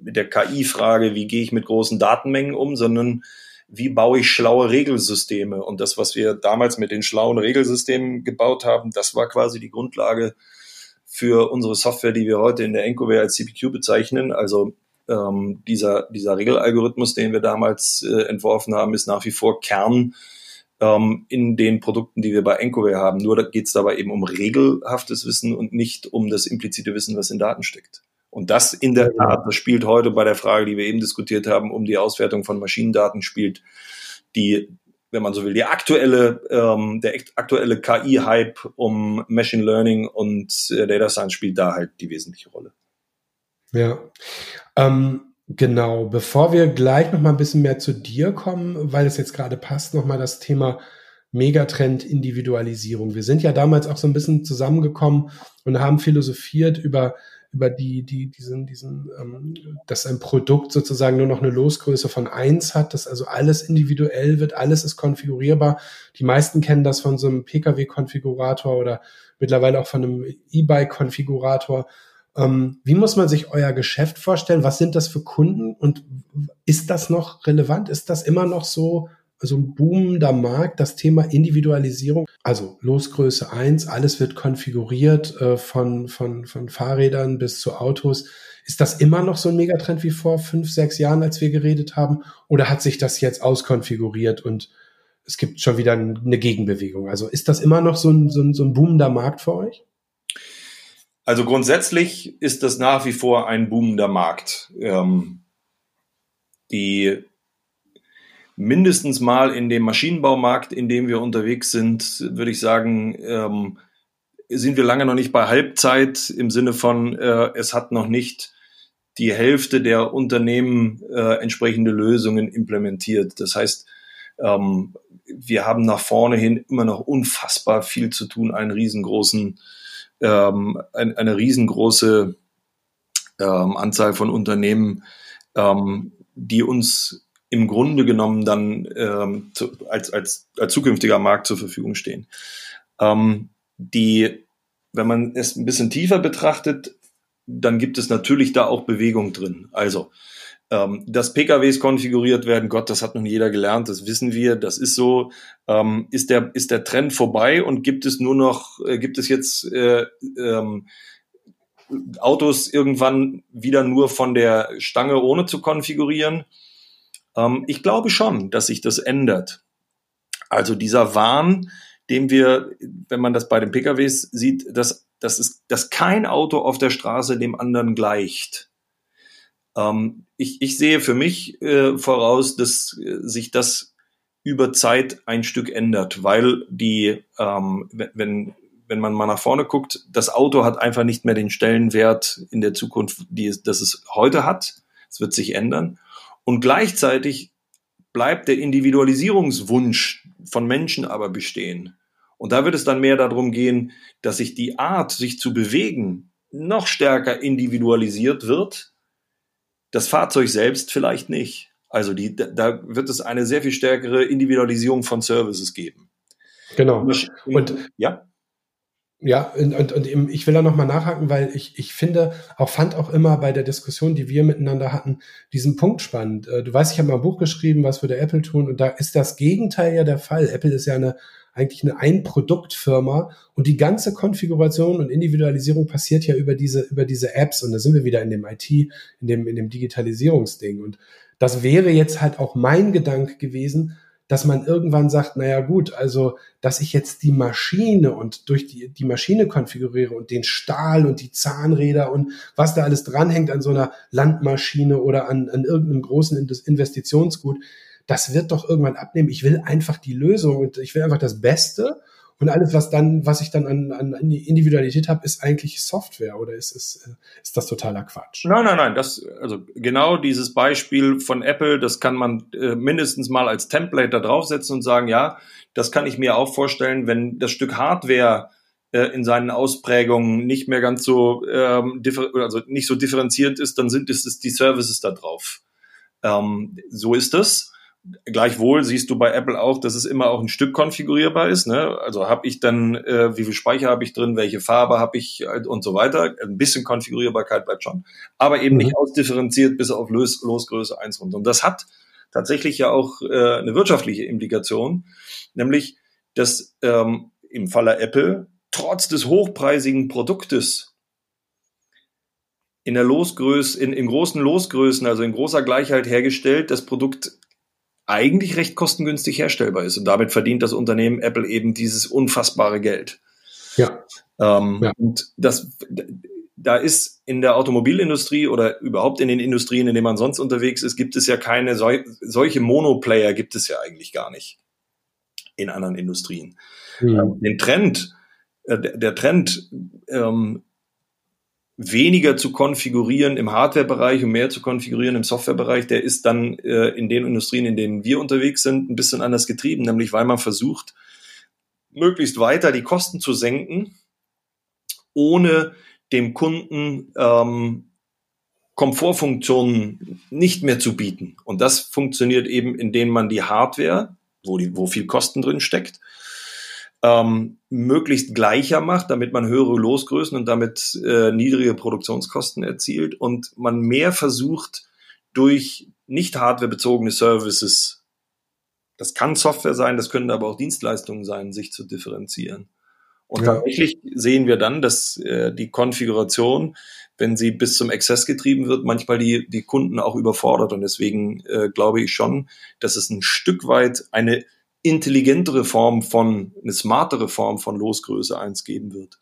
mit der KI-Frage, wie gehe ich mit großen Datenmengen um, sondern wie baue ich schlaue Regelsysteme. Und das, was wir damals mit den schlauen Regelsystemen gebaut haben, das war quasi die Grundlage für unsere Software, die wir heute in der Encoware als CPQ bezeichnen. Also ähm, dieser, dieser Regelalgorithmus, den wir damals äh, entworfen haben, ist nach wie vor Kern ähm, in den Produkten, die wir bei Encoware haben. Nur geht es dabei eben um regelhaftes Wissen und nicht um das implizite Wissen, was in Daten steckt. Und das in der Tat, das spielt heute bei der Frage, die wir eben diskutiert haben, um die Auswertung von Maschinendaten, spielt die wenn man so will, die aktuelle, ähm, der aktuelle KI-Hype um Machine Learning und äh, Data Science spielt da halt die wesentliche Rolle. Ja, ähm, genau. Bevor wir gleich noch mal ein bisschen mehr zu dir kommen, weil es jetzt gerade passt, noch mal das Thema Megatrend Individualisierung. Wir sind ja damals auch so ein bisschen zusammengekommen und haben philosophiert über über die, die, diesen, diesen, ähm, dass ein Produkt sozusagen nur noch eine Losgröße von eins hat, dass also alles individuell wird, alles ist konfigurierbar. Die meisten kennen das von so einem Pkw-Konfigurator oder mittlerweile auch von einem E-Bike-Konfigurator. Ähm, wie muss man sich euer Geschäft vorstellen? Was sind das für Kunden und ist das noch relevant? Ist das immer noch so so ein boomender Markt, das Thema Individualisierung, also Losgröße eins, alles wird konfiguriert äh, von, von, von Fahrrädern bis zu Autos. Ist das immer noch so ein Megatrend wie vor fünf, sechs Jahren, als wir geredet haben? Oder hat sich das jetzt auskonfiguriert und es gibt schon wieder eine Gegenbewegung? Also ist das immer noch so ein, so ein, so ein boomender Markt für euch? Also grundsätzlich ist das nach wie vor ein boomender Markt. Ähm, die mindestens mal in dem Maschinenbaumarkt, in dem wir unterwegs sind, würde ich sagen, ähm, sind wir lange noch nicht bei Halbzeit im Sinne von, äh, es hat noch nicht die Hälfte der Unternehmen äh, entsprechende Lösungen implementiert. Das heißt, ähm, wir haben nach vorne hin immer noch unfassbar viel zu tun, einen riesengroßen, ähm, ein, eine riesengroße ähm, Anzahl von Unternehmen, ähm, die uns im Grunde genommen dann ähm, zu, als, als, als zukünftiger Markt zur Verfügung stehen. Ähm, die, wenn man es ein bisschen tiefer betrachtet, dann gibt es natürlich da auch Bewegung drin. Also, ähm, dass PKWs konfiguriert werden, Gott, das hat nun jeder gelernt, das wissen wir, das ist so. Ähm, ist, der, ist der Trend vorbei und gibt es nur noch, äh, gibt es jetzt äh, ähm, Autos irgendwann wieder nur von der Stange ohne zu konfigurieren? Ähm, ich glaube schon, dass sich das ändert. Also dieser Wahn, dem wir, wenn man das bei den PKWs sieht, dass, dass, es, dass kein Auto auf der Straße dem anderen gleicht. Ähm, ich, ich sehe für mich äh, voraus, dass äh, sich das über Zeit ein Stück ändert, weil die, ähm, wenn, wenn man mal nach vorne guckt, das Auto hat einfach nicht mehr den Stellenwert in der Zukunft, die das es heute hat. Es wird sich ändern. Und gleichzeitig bleibt der Individualisierungswunsch von Menschen aber bestehen. Und da wird es dann mehr darum gehen, dass sich die Art, sich zu bewegen, noch stärker individualisiert wird. Das Fahrzeug selbst vielleicht nicht. Also die, da wird es eine sehr viel stärkere Individualisierung von Services geben. Genau. Und ja. Ja, und, und, und ich will da nochmal nachhaken, weil ich, ich finde, auch fand auch immer bei der Diskussion, die wir miteinander hatten, diesen Punkt spannend. Äh, du weißt, ich habe mal ein Buch geschrieben, was würde Apple tun, und da ist das Gegenteil ja der Fall. Apple ist ja eine eigentlich eine Ein-Produkt-Firma und die ganze Konfiguration und Individualisierung passiert ja über diese, über diese Apps und da sind wir wieder in dem IT, in dem, in dem Digitalisierungsding. Und das wäre jetzt halt auch mein Gedanke gewesen, dass man irgendwann sagt, naja gut, also dass ich jetzt die Maschine und durch die, die Maschine konfiguriere und den Stahl und die Zahnräder und was da alles dranhängt an so einer Landmaschine oder an, an irgendeinem großen Investitionsgut, das wird doch irgendwann abnehmen. Ich will einfach die Lösung und ich will einfach das Beste und alles, was dann, was ich dann an, an Individualität habe, ist eigentlich Software oder ist, ist, äh, ist das totaler Quatsch? Nein, nein, nein. Das, also genau dieses Beispiel von Apple, das kann man äh, mindestens mal als Template da draufsetzen und sagen, ja, das kann ich mir auch vorstellen, wenn das Stück Hardware äh, in seinen Ausprägungen nicht mehr ganz so ähm, also nicht so differenzierend ist, dann sind es die Services da drauf. Ähm, so ist das. Gleichwohl siehst du bei Apple auch, dass es immer auch ein Stück konfigurierbar ist. Ne? Also habe ich dann, äh, wie viel Speicher habe ich drin, welche Farbe habe ich äh, und so weiter. Ein bisschen Konfigurierbarkeit bleibt schon, aber eben mhm. nicht ausdifferenziert bis auf Los Losgröße 1 runter. Und das hat tatsächlich ja auch äh, eine wirtschaftliche Implikation, nämlich dass ähm, im Falle Apple trotz des hochpreisigen Produktes in der Losgröße, in, in großen Losgrößen, also in großer Gleichheit hergestellt, das Produkt eigentlich recht kostengünstig herstellbar ist. Und damit verdient das Unternehmen Apple eben dieses unfassbare Geld. Ja. Ähm, ja. Und das, da ist in der Automobilindustrie oder überhaupt in den Industrien, in denen man sonst unterwegs ist, gibt es ja keine sol solche Monoplayer gibt es ja eigentlich gar nicht. in anderen Industrien. Mhm. Den Trend, äh, der Trend, ähm, weniger zu konfigurieren im Hardware-Bereich und mehr zu konfigurieren im Software-Bereich, der ist dann äh, in den Industrien, in denen wir unterwegs sind, ein bisschen anders getrieben, nämlich weil man versucht, möglichst weiter die Kosten zu senken, ohne dem Kunden ähm, Komfortfunktionen nicht mehr zu bieten. Und das funktioniert eben, indem man die Hardware, wo, die, wo viel Kosten drin steckt, ähm, möglichst gleicher macht, damit man höhere Losgrößen und damit äh, niedrige Produktionskosten erzielt und man mehr versucht, durch nicht hardwarebezogene Services, das kann Software sein, das können aber auch Dienstleistungen sein, sich zu differenzieren. Und ja. tatsächlich sehen wir dann, dass äh, die Konfiguration, wenn sie bis zum Exzess getrieben wird, manchmal die, die Kunden auch überfordert. Und deswegen äh, glaube ich schon, dass es ein Stück weit eine intelligentere Form von, eine smartere Form von Losgröße 1 geben wird.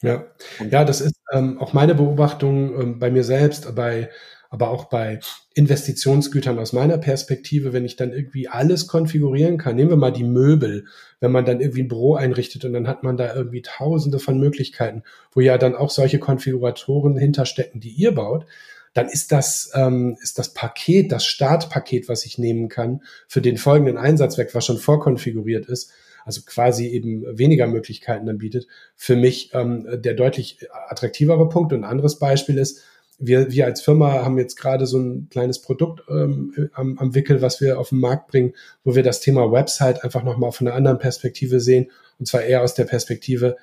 Ja, ja, das ist ähm, auch meine Beobachtung ähm, bei mir selbst, bei, aber auch bei Investitionsgütern aus meiner Perspektive, wenn ich dann irgendwie alles konfigurieren kann. Nehmen wir mal die Möbel, wenn man dann irgendwie ein Büro einrichtet und dann hat man da irgendwie tausende von Möglichkeiten, wo ja dann auch solche Konfiguratoren hinterstecken, die ihr baut dann ist das, ähm, ist das Paket, das Startpaket, was ich nehmen kann, für den folgenden Einsatzzweck, was schon vorkonfiguriert ist, also quasi eben weniger Möglichkeiten dann bietet, für mich ähm, der deutlich attraktivere Punkt. Und ein anderes Beispiel ist, wir, wir als Firma haben jetzt gerade so ein kleines Produkt ähm, am, am Wickel, was wir auf den Markt bringen, wo wir das Thema Website einfach nochmal von einer anderen Perspektive sehen. Und zwar eher aus der Perspektive,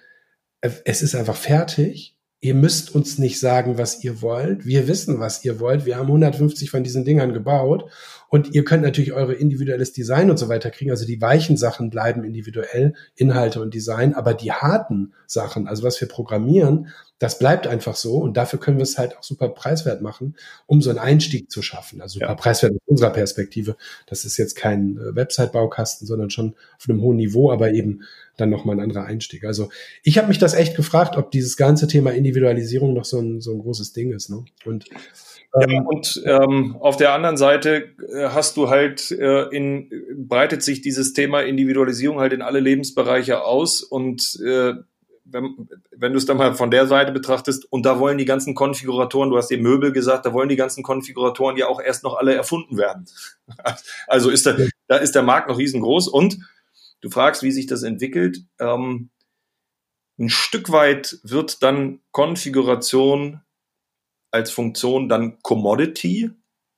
äh, es ist einfach fertig ihr müsst uns nicht sagen, was ihr wollt. Wir wissen, was ihr wollt. Wir haben 150 von diesen Dingern gebaut und ihr könnt natürlich eure individuelles Design und so weiter kriegen. Also die weichen Sachen bleiben individuell, Inhalte und Design, aber die harten Sachen, also was wir programmieren, das bleibt einfach so und dafür können wir es halt auch super preiswert machen, um so einen Einstieg zu schaffen. Also super ja. preiswert aus unserer Perspektive. Das ist jetzt kein äh, Website-Baukasten, sondern schon auf einem hohen Niveau, aber eben dann nochmal ein anderer Einstieg. Also ich habe mich das echt gefragt, ob dieses ganze Thema Individualisierung noch so ein, so ein großes Ding ist. Ne? Und ja, ähm, und ähm, auf der anderen Seite hast du halt äh, in breitet sich dieses Thema Individualisierung halt in alle Lebensbereiche aus und äh, wenn, wenn du es dann mal von der Seite betrachtest, und da wollen die ganzen Konfiguratoren, du hast eben Möbel gesagt, da wollen die ganzen Konfiguratoren ja auch erst noch alle erfunden werden. Also ist da, da ist der Markt noch riesengroß und du fragst, wie sich das entwickelt. Ähm, ein Stück weit wird dann Konfiguration als Funktion dann Commodity.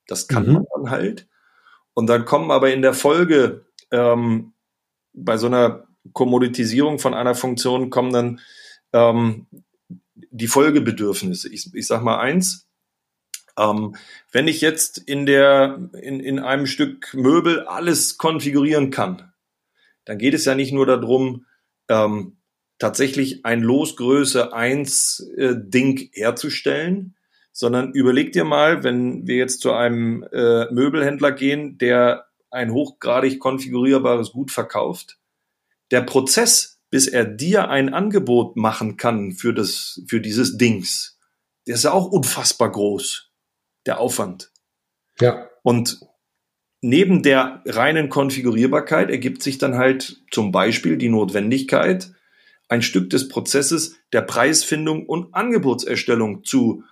Das kann mhm. man dann halt. Und dann kommen aber in der Folge ähm, bei so einer Kommoditisierung von einer Funktion kommen dann ähm, die Folgebedürfnisse. Ich, ich sage mal eins. Ähm, wenn ich jetzt in, der, in, in einem Stück Möbel alles konfigurieren kann, dann geht es ja nicht nur darum, ähm, tatsächlich ein Losgröße 1 äh, Ding herzustellen, sondern überleg dir mal, wenn wir jetzt zu einem äh, Möbelhändler gehen, der ein hochgradig konfigurierbares Gut verkauft, der Prozess, bis er dir ein Angebot machen kann für das, für dieses Dings, der ist ja auch unfassbar groß. Der Aufwand. Ja. Und neben der reinen Konfigurierbarkeit ergibt sich dann halt zum Beispiel die Notwendigkeit, ein Stück des Prozesses der Preisfindung und Angebotserstellung zu,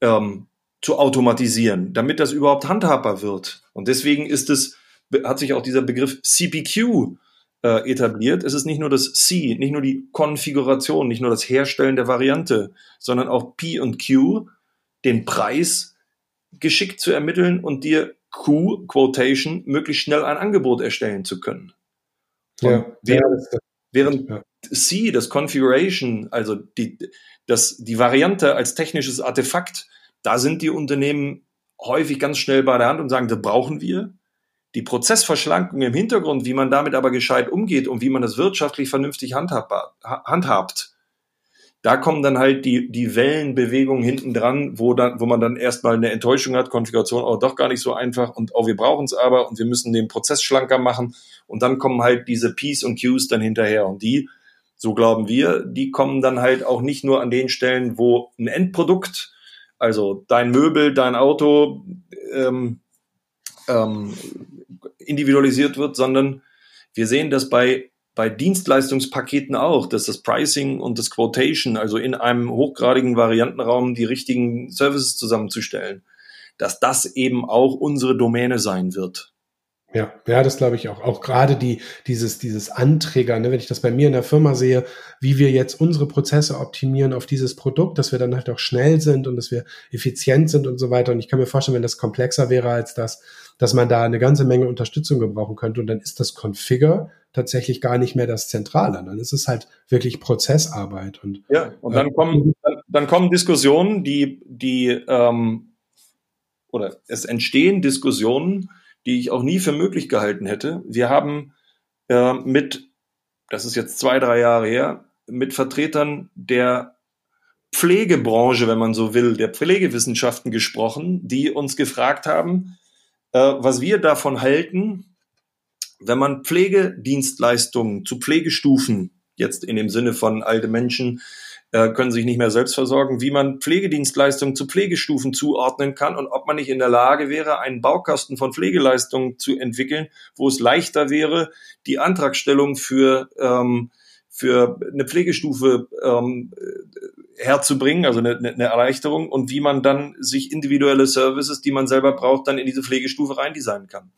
ähm, zu automatisieren, damit das überhaupt handhabbar wird. Und deswegen ist es, hat sich auch dieser Begriff CPQ äh, etabliert. Es ist nicht nur das C, nicht nur die Konfiguration, nicht nur das Herstellen der Variante, sondern auch P und Q, den Preis geschickt zu ermitteln und dir Q, Quotation, möglichst schnell ein Angebot erstellen zu können. Ja, während, ja, während ja. C, das Configuration, also die, das, die Variante als technisches Artefakt, da sind die Unternehmen häufig ganz schnell bei der Hand und sagen, das brauchen wir. Die Prozessverschlankung im Hintergrund, wie man damit aber gescheit umgeht und wie man das wirtschaftlich vernünftig handhabbar, handhabt, da kommen dann halt die, die Wellenbewegungen hinten dran, wo, dann, wo man dann erstmal eine Enttäuschung hat, Konfiguration, oh, doch gar nicht so einfach und oh, wir brauchen es aber und wir müssen den Prozess schlanker machen. Und dann kommen halt diese P's und Q's dann hinterher und die, so glauben wir, die kommen dann halt auch nicht nur an den Stellen, wo ein Endprodukt, also dein Möbel, dein Auto, ähm, ähm, individualisiert wird, sondern Wir sehen das bei, bei Dienstleistungspaketen auch, dass das Pricing und das Quotation, also in einem hochgradigen Variantenraum die richtigen Services zusammenzustellen, dass das eben auch unsere Domäne sein wird. Ja, ja, das glaube ich auch. Auch gerade die, dieses, dieses Anträger, ne, wenn ich das bei mir in der Firma sehe, wie wir jetzt unsere Prozesse optimieren auf dieses Produkt, dass wir dann halt auch schnell sind und dass wir effizient sind und so weiter. Und ich kann mir vorstellen, wenn das komplexer wäre als das, dass man da eine ganze Menge Unterstützung gebrauchen könnte. Und dann ist das Configure tatsächlich gar nicht mehr das Zentrale. Dann ist es halt wirklich Prozessarbeit. Und, ja, und dann äh, kommen, dann, dann kommen Diskussionen, die, die ähm, oder es entstehen Diskussionen, die ich auch nie für möglich gehalten hätte. Wir haben äh, mit, das ist jetzt zwei, drei Jahre her, mit Vertretern der Pflegebranche, wenn man so will, der Pflegewissenschaften gesprochen, die uns gefragt haben, äh, was wir davon halten, wenn man Pflegedienstleistungen zu Pflegestufen, jetzt in dem Sinne von alte Menschen, äh, können sich nicht mehr selbst versorgen, wie man Pflegedienstleistungen zu Pflegestufen zuordnen kann und ob man nicht in der Lage wäre, einen Baukasten von Pflegeleistungen zu entwickeln, wo es leichter wäre, die Antragstellung für ähm, für eine Pflegestufe ähm, herzubringen, also eine, eine Erleichterung und wie man dann sich individuelle Services, die man selber braucht, dann in diese Pflegestufe reindesignen kann.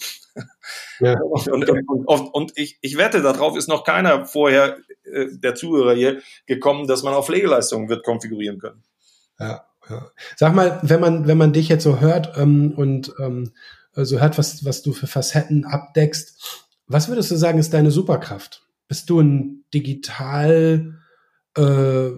Ja. Und, und, und, und, ich, ich wette, darauf ist noch keiner vorher äh, der Zuhörer hier gekommen, dass man auch Pflegeleistungen wird konfigurieren können. Ja, ja. Sag mal, wenn man, wenn man dich jetzt so hört ähm, und ähm, so hört, was, was du für Facetten abdeckst, was würdest du sagen, ist deine Superkraft? Bist du ein digital äh,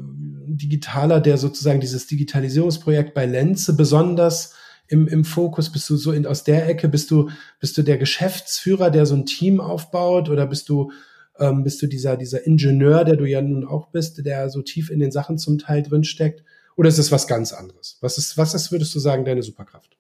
Digitaler, der sozusagen dieses Digitalisierungsprojekt bei Lenze besonders im, im Fokus? Bist du so in, aus der Ecke? Bist du, bist du der Geschäftsführer, der so ein Team aufbaut? Oder bist du, ähm, bist du dieser, dieser Ingenieur, der du ja nun auch bist, der so tief in den Sachen zum Teil drinsteckt? Oder ist es was ganz anderes? Was ist, was ist, würdest du sagen, deine Superkraft?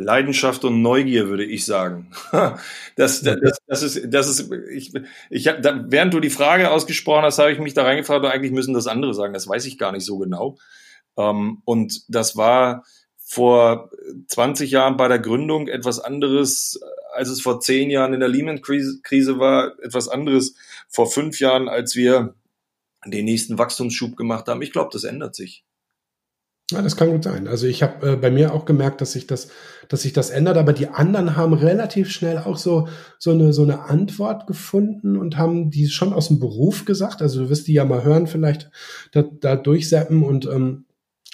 Leidenschaft und Neugier, würde ich sagen. Das, das, das ist, das ist, ich, ich hab, da, während du die Frage ausgesprochen hast, habe ich mich da reingefragt, eigentlich müssen das andere sagen. Das weiß ich gar nicht so genau. Ähm, und das war vor 20 Jahren bei der Gründung etwas anderes, als es vor zehn Jahren in der Lehman-Krise war, etwas anderes vor fünf Jahren, als wir den nächsten Wachstumsschub gemacht haben. Ich glaube, das ändert sich. Ja, das kann gut sein. Also ich habe äh, bei mir auch gemerkt, dass sich das, dass sich das ändert, aber die anderen haben relativ schnell auch so so eine so eine Antwort gefunden und haben die schon aus dem Beruf gesagt. Also du wirst die ja mal hören, vielleicht da, da durchseppen und ähm,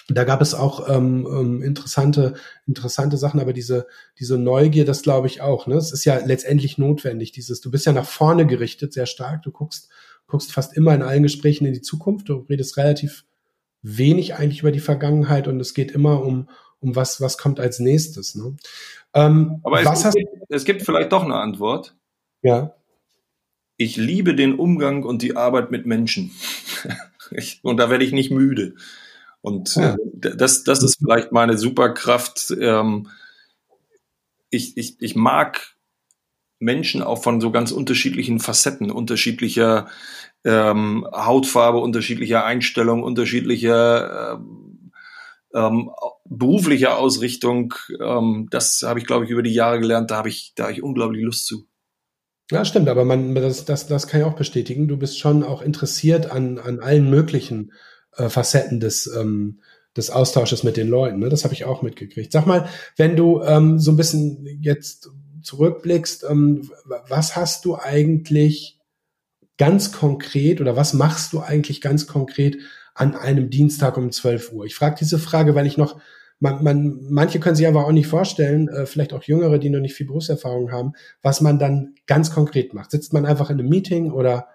da gab es auch ähm, ähm, interessante interessante Sachen, aber diese diese Neugier, das glaube ich auch. Ne, es ist ja letztendlich notwendig. Dieses, du bist ja nach vorne gerichtet, sehr stark. Du guckst guckst fast immer in allen Gesprächen in die Zukunft. Du redest relativ wenig eigentlich über die Vergangenheit und es geht immer um, um was, was kommt als nächstes. Ne? Ähm, Aber es, hast, gibt, es gibt vielleicht doch eine Antwort. Ja. Ich liebe den Umgang und die Arbeit mit Menschen. ich, und da werde ich nicht müde. Und ja. äh, das, das ist vielleicht meine Superkraft. Ähm, ich, ich, ich mag Menschen auch von so ganz unterschiedlichen Facetten, unterschiedlicher ähm, Hautfarbe, unterschiedlicher Einstellung, unterschiedlicher ähm, ähm, beruflicher Ausrichtung. Ähm, das habe ich, glaube ich, über die Jahre gelernt. Da habe ich, da habe ich unglaublich Lust zu. Ja, stimmt, aber man, das, das, das kann ich auch bestätigen. Du bist schon auch interessiert an, an allen möglichen äh, Facetten des, ähm, des Austausches mit den Leuten. Ne? Das habe ich auch mitgekriegt. Sag mal, wenn du ähm, so ein bisschen jetzt zurückblickst, ähm, was hast du eigentlich ganz konkret oder was machst du eigentlich ganz konkret an einem Dienstag um 12 Uhr? Ich frage diese Frage, weil ich noch, man, man, manche können sich aber auch nicht vorstellen, äh, vielleicht auch Jüngere, die noch nicht viel Berufserfahrung haben, was man dann ganz konkret macht. Sitzt man einfach in einem Meeting oder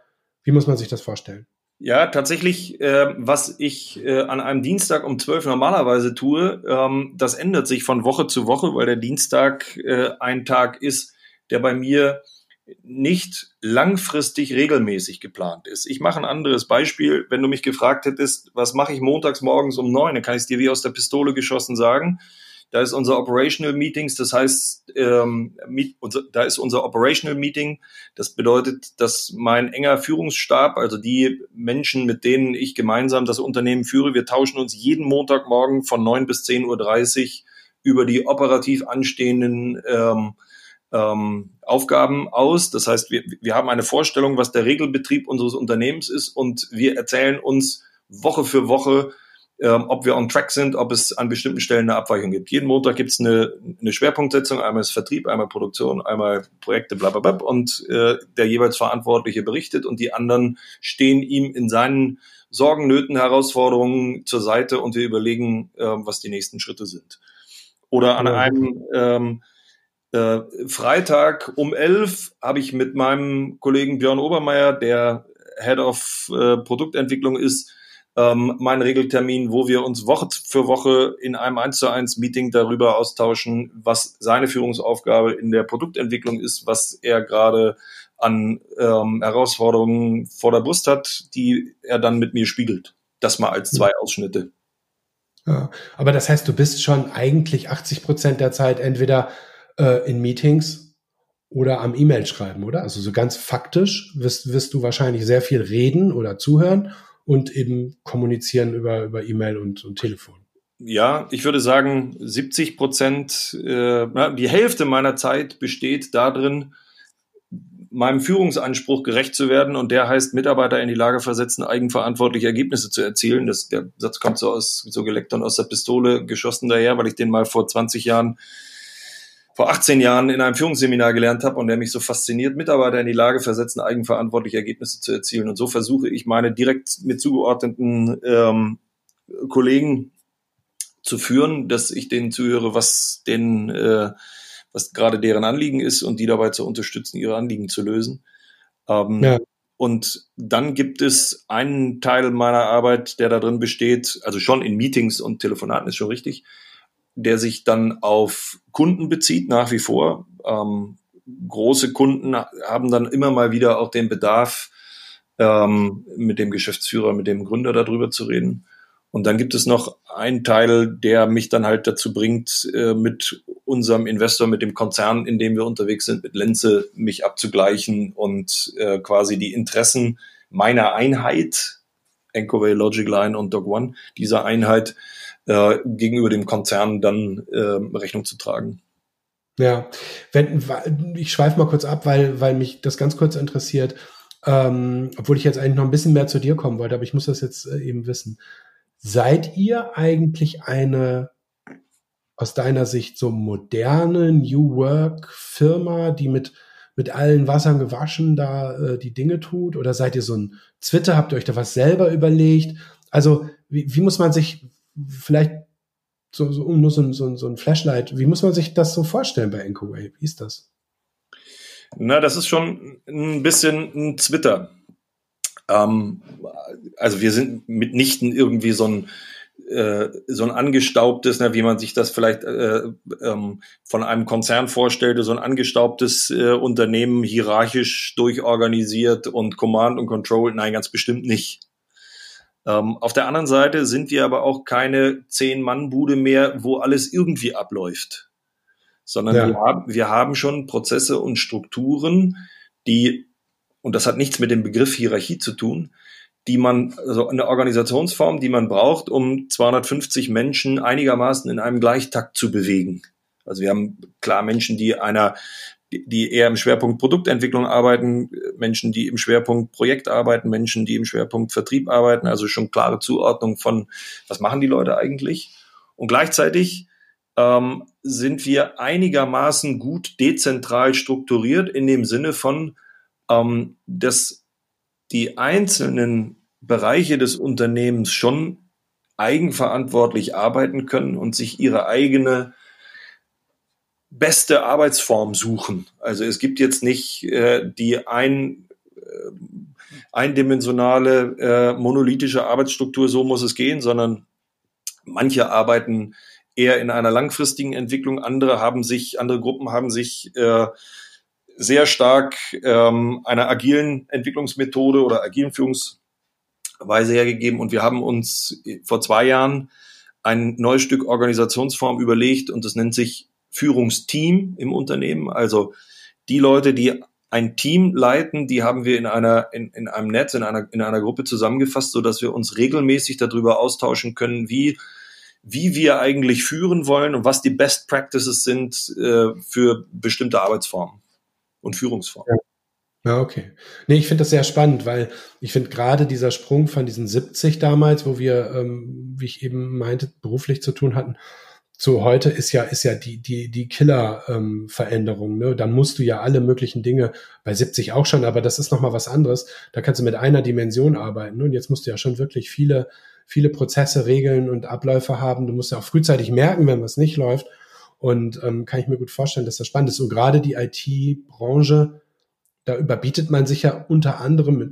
wie muss man sich das vorstellen? Ja, tatsächlich, äh, was ich äh, an einem Dienstag um 12 normalerweise tue, ähm, das ändert sich von Woche zu Woche, weil der Dienstag äh, ein Tag ist, der bei mir nicht langfristig regelmäßig geplant ist. Ich mache ein anderes Beispiel. Wenn du mich gefragt hättest, was mache ich montags morgens um neun, dann kann ich es dir wie aus der Pistole geschossen sagen. Da ist unser Operational Meetings, das heißt, ähm, da ist unser Operational Meeting. Das bedeutet, dass mein enger Führungsstab, also die Menschen, mit denen ich gemeinsam das Unternehmen führe, wir tauschen uns jeden Montagmorgen von neun bis zehn Uhr dreißig über die operativ anstehenden ähm, ähm, Aufgaben aus. Das heißt, wir, wir haben eine Vorstellung, was der Regelbetrieb unseres Unternehmens ist und wir erzählen uns Woche für Woche, ähm, ob wir on track sind, ob es an bestimmten Stellen eine Abweichung gibt. Jeden Montag gibt es eine, eine Schwerpunktsetzung, einmal ist Vertrieb, einmal Produktion, einmal Projekte, bla bla bla und äh, der jeweils Verantwortliche berichtet und die anderen stehen ihm in seinen Sorgen, Nöten, Herausforderungen zur Seite und wir überlegen, äh, was die nächsten Schritte sind. Oder an einem ähm, äh, Freitag um elf habe ich mit meinem Kollegen Björn Obermeier, der Head of äh, Produktentwicklung ist, ähm, mein Regeltermin, wo wir uns Woche für Woche in einem 1 zu 1 Meeting darüber austauschen, was seine Führungsaufgabe in der Produktentwicklung ist, was er gerade an ähm, Herausforderungen vor der Brust hat, die er dann mit mir spiegelt. Das mal als zwei Ausschnitte. Ja, aber das heißt, du bist schon eigentlich 80 Prozent der Zeit entweder äh, in Meetings oder am E-Mail schreiben, oder? Also so ganz faktisch wirst, wirst du wahrscheinlich sehr viel reden oder zuhören und eben kommunizieren über, über E-Mail und, und Telefon. Ja, ich würde sagen, 70 Prozent, äh, die Hälfte meiner Zeit besteht darin, meinem Führungsanspruch gerecht zu werden und der heißt, Mitarbeiter in die Lage versetzen, eigenverantwortliche Ergebnisse zu erzielen. Das, der Satz kommt so aus, so geleckt und aus der Pistole geschossen daher, weil ich den mal vor 20 Jahren vor 18 Jahren in einem Führungsseminar gelernt habe und der mich so fasziniert, Mitarbeiter in die Lage versetzen, eigenverantwortliche Ergebnisse zu erzielen. Und so versuche ich meine direkt mit zugeordneten ähm, Kollegen zu führen, dass ich denen zuhöre, was denn, äh, was gerade deren Anliegen ist und die dabei zu unterstützen, ihre Anliegen zu lösen. Ähm, ja. Und dann gibt es einen Teil meiner Arbeit, der da drin besteht, also schon in Meetings und Telefonaten ist schon richtig, der sich dann auf Kunden bezieht, nach wie vor. Ähm, große Kunden haben dann immer mal wieder auch den Bedarf, ähm, mit dem Geschäftsführer, mit dem Gründer darüber zu reden. Und dann gibt es noch einen Teil, der mich dann halt dazu bringt, äh, mit unserem Investor, mit dem Konzern, in dem wir unterwegs sind, mit Lenze, mich abzugleichen und äh, quasi die Interessen meiner Einheit, Encoway, Logic Line und Dog One, dieser Einheit äh, gegenüber dem Konzern dann äh, Rechnung zu tragen. Ja, wenn, ich schweife mal kurz ab, weil, weil mich das ganz kurz interessiert, ähm, obwohl ich jetzt eigentlich noch ein bisschen mehr zu dir kommen wollte, aber ich muss das jetzt äh, eben wissen. Seid ihr eigentlich eine aus deiner Sicht so moderne New Work Firma, die mit mit allen Wassern gewaschen da äh, die Dinge tut? Oder seid ihr so ein Twitter? Habt ihr euch da was selber überlegt? Also wie, wie muss man sich vielleicht so, so, nur so, so, so ein Flashlight. Wie muss man sich das so vorstellen bei EncoWave? Wie ist das? Na, das ist schon ein bisschen ein Twitter. Ähm, also wir sind mitnichten irgendwie so ein äh, so ein angestaubtes, ne, wie man sich das vielleicht äh, ähm, von einem Konzern vorstellte, so ein angestaubtes äh, Unternehmen hierarchisch durchorganisiert und Command und Control. Nein, ganz bestimmt nicht. Ähm, auf der anderen Seite sind wir aber auch keine Zehn-Mann-Bude mehr, wo alles irgendwie abläuft, sondern ja. wir, haben, wir haben schon Prozesse und Strukturen, die, und das hat nichts mit dem Begriff Hierarchie zu tun, die man, also eine Organisationsform, die man braucht, um 250 Menschen einigermaßen in einem Gleichtakt zu bewegen. Also wir haben klar Menschen, die einer die eher im Schwerpunkt Produktentwicklung arbeiten, Menschen, die im Schwerpunkt Projekt arbeiten, Menschen, die im Schwerpunkt Vertrieb arbeiten, also schon klare Zuordnung von, was machen die Leute eigentlich? Und gleichzeitig ähm, sind wir einigermaßen gut dezentral strukturiert in dem Sinne von, ähm, dass die einzelnen Bereiche des Unternehmens schon eigenverantwortlich arbeiten können und sich ihre eigene beste Arbeitsform suchen. Also es gibt jetzt nicht äh, die ein, äh, eindimensionale äh, monolithische Arbeitsstruktur, so muss es gehen, sondern manche arbeiten eher in einer langfristigen Entwicklung, andere haben sich, andere Gruppen haben sich äh, sehr stark ähm, einer agilen Entwicklungsmethode oder agilen Führungsweise hergegeben und wir haben uns vor zwei Jahren ein neues Stück Organisationsform überlegt und das nennt sich Führungsteam im Unternehmen. Also die Leute, die ein Team leiten, die haben wir in einer, in, in einem Netz, in einer, in einer Gruppe zusammengefasst, so dass wir uns regelmäßig darüber austauschen können, wie wie wir eigentlich führen wollen und was die Best Practices sind äh, für bestimmte Arbeitsformen und Führungsformen. Ja. Ja, okay. Nee, ich finde das sehr spannend, weil ich finde gerade dieser Sprung von diesen 70 damals, wo wir, ähm, wie ich eben meinte, beruflich zu tun hatten, zu heute ist ja, ist ja die, die, die Killer-Veränderung. Ähm, ne? Dann musst du ja alle möglichen Dinge, bei 70 auch schon, aber das ist nochmal was anderes. Da kannst du mit einer Dimension arbeiten. Ne? Und jetzt musst du ja schon wirklich viele, viele Prozesse, Regeln und Abläufe haben. Du musst ja auch frühzeitig merken, wenn was nicht läuft. Und ähm, kann ich mir gut vorstellen, dass das spannend ist. Und gerade die IT-Branche, da überbietet man sich ja unter anderem mit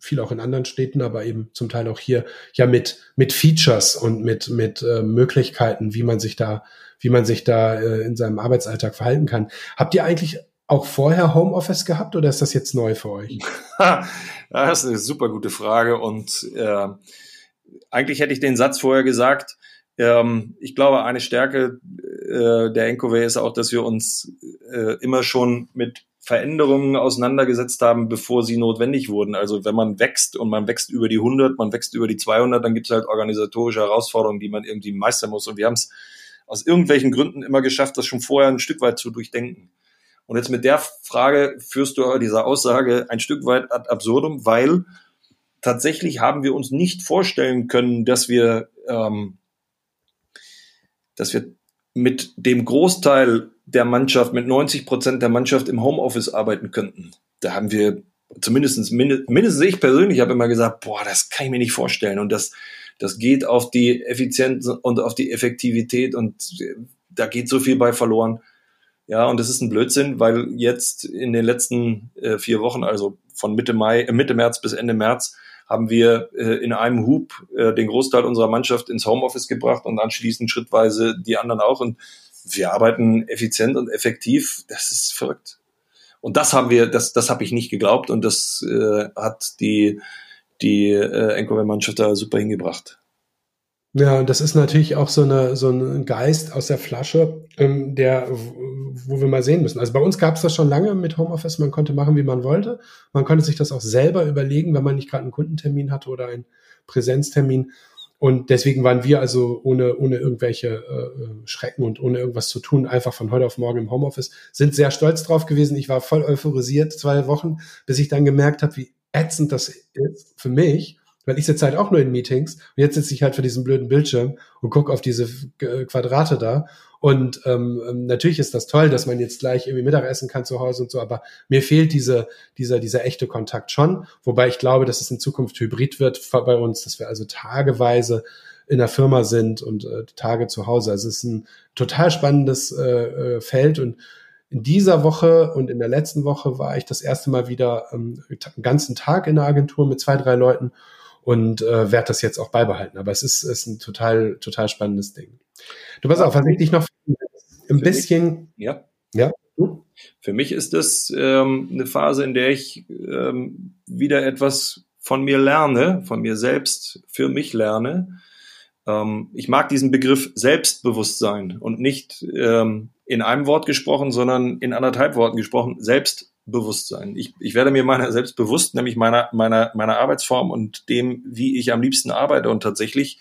viel auch in anderen Städten, aber eben zum Teil auch hier ja mit mit Features und mit mit äh, Möglichkeiten, wie man sich da wie man sich da äh, in seinem Arbeitsalltag verhalten kann. Habt ihr eigentlich auch vorher Homeoffice gehabt oder ist das jetzt neu für euch? das ist eine super gute Frage und äh, eigentlich hätte ich den Satz vorher gesagt. Ähm, ich glaube, eine Stärke äh, der NKW ist auch, dass wir uns äh, immer schon mit Veränderungen auseinandergesetzt haben, bevor sie notwendig wurden. Also wenn man wächst und man wächst über die 100, man wächst über die 200, dann gibt es halt organisatorische Herausforderungen, die man irgendwie meistern muss. Und wir haben es aus irgendwelchen Gründen immer geschafft, das schon vorher ein Stück weit zu durchdenken. Und jetzt mit der Frage führst du aber diese Aussage ein Stück weit ad absurdum, weil tatsächlich haben wir uns nicht vorstellen können, dass wir, ähm, dass wir mit dem Großteil der Mannschaft, mit 90 Prozent der Mannschaft im Homeoffice arbeiten könnten. Da haben wir zumindestens mindestens ich persönlich habe immer gesagt, boah, das kann ich mir nicht vorstellen. Und das, das geht auf die Effizienz und auf die Effektivität und da geht so viel bei verloren. Ja, und das ist ein Blödsinn, weil jetzt in den letzten äh, vier Wochen, also von Mitte Mai, äh, Mitte März bis Ende März, haben wir äh, in einem Hub äh, den Großteil unserer Mannschaft ins Homeoffice gebracht und anschließend schrittweise die anderen auch. Und wir arbeiten effizient und effektiv. Das ist verrückt. Und das haben wir, das, das habe ich nicht geglaubt und das äh, hat die, die äh, Enkover-Mannschaft da super hingebracht. Ja, und das ist natürlich auch so, eine, so ein Geist aus der Flasche, ähm, der, wo wir mal sehen müssen. Also bei uns gab es das schon lange mit Homeoffice. Man konnte machen, wie man wollte. Man konnte sich das auch selber überlegen, wenn man nicht gerade einen Kundentermin hatte oder einen Präsenztermin. Und deswegen waren wir also ohne, ohne irgendwelche äh, Schrecken und ohne irgendwas zu tun, einfach von heute auf morgen im Homeoffice, sind sehr stolz drauf gewesen. Ich war voll euphorisiert zwei Wochen, bis ich dann gemerkt habe, wie ätzend das ist für mich, weil ich sitze halt auch nur in Meetings und jetzt sitze ich halt vor diesem blöden Bildschirm und gucke auf diese Quadrate da und ähm, ähm, natürlich ist das toll, dass man jetzt gleich irgendwie Mittagessen kann zu Hause und so, aber mir fehlt diese, dieser, dieser echte Kontakt schon. Wobei ich glaube, dass es in Zukunft hybrid wird bei uns, dass wir also tageweise in der Firma sind und äh, Tage zu Hause. Also es ist ein total spannendes äh, äh, Feld und in dieser Woche und in der letzten Woche war ich das erste Mal wieder ähm, einen ganzen Tag in der Agentur mit zwei, drei Leuten und äh, werde das jetzt auch beibehalten. Aber es ist, ist ein total, total spannendes Ding. Du pass auf, was ich dich noch ein bisschen. Mich, ja. Ja. Für mich ist das ähm, eine Phase, in der ich ähm, wieder etwas von mir lerne, von mir selbst für mich lerne. Ähm, ich mag diesen Begriff Selbstbewusstsein und nicht ähm, in einem Wort gesprochen, sondern in anderthalb Worten gesprochen, Selbstbewusstsein. Ich, ich werde mir meiner selbst bewusst, nämlich meiner, meiner, meiner Arbeitsform und dem, wie ich am liebsten arbeite und tatsächlich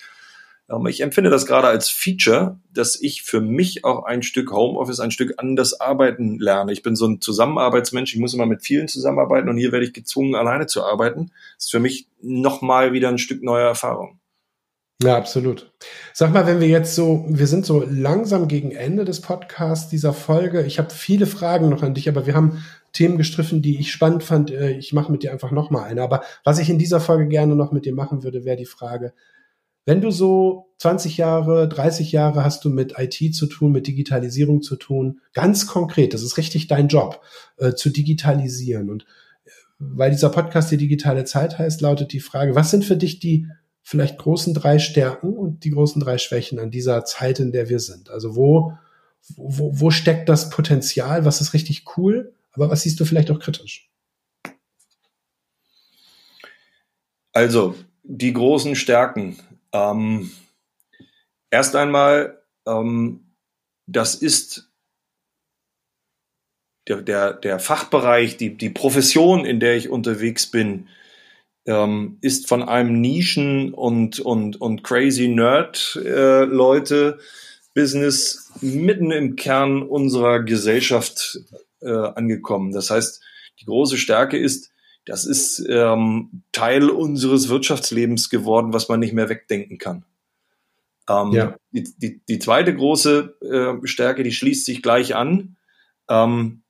ähm, ich empfinde das gerade als Feature, dass ich für mich auch ein Stück Homeoffice, ein Stück anders arbeiten lerne. Ich bin so ein Zusammenarbeitsmensch, ich muss immer mit vielen zusammenarbeiten und hier werde ich gezwungen, alleine zu arbeiten. Das ist für mich nochmal wieder ein Stück neue Erfahrung. Ja, absolut. Sag mal, wenn wir jetzt so, wir sind so langsam gegen Ende des Podcasts dieser Folge. Ich habe viele Fragen noch an dich, aber wir haben Themen gestriffen, die ich spannend fand. Äh, ich mache mit dir einfach noch mal eine. Aber was ich in dieser Folge gerne noch mit dir machen würde, wäre die Frage, wenn du so 20 Jahre, 30 Jahre hast du mit IT zu tun, mit Digitalisierung zu tun, ganz konkret, das ist richtig dein Job, äh, zu digitalisieren. Und äh, weil dieser Podcast die digitale Zeit heißt, lautet die Frage, was sind für dich die vielleicht großen drei Stärken und die großen drei Schwächen an dieser Zeit, in der wir sind? Also wo, wo, wo steckt das Potenzial? Was ist richtig cool? Aber was siehst du vielleicht auch kritisch? Also, die großen Stärken. Ähm, erst einmal, ähm, das ist der, der, der Fachbereich, die, die Profession, in der ich unterwegs bin, ähm, ist von einem Nischen- und, und, und crazy Nerd-Leute äh, mitten im Kern unserer Gesellschaft äh, angekommen. Das heißt, die große Stärke ist, das ist ähm, Teil unseres Wirtschaftslebens geworden, was man nicht mehr wegdenken kann. Ähm, ja. die, die, die zweite große äh, Stärke, die schließt sich gleich an. Ähm,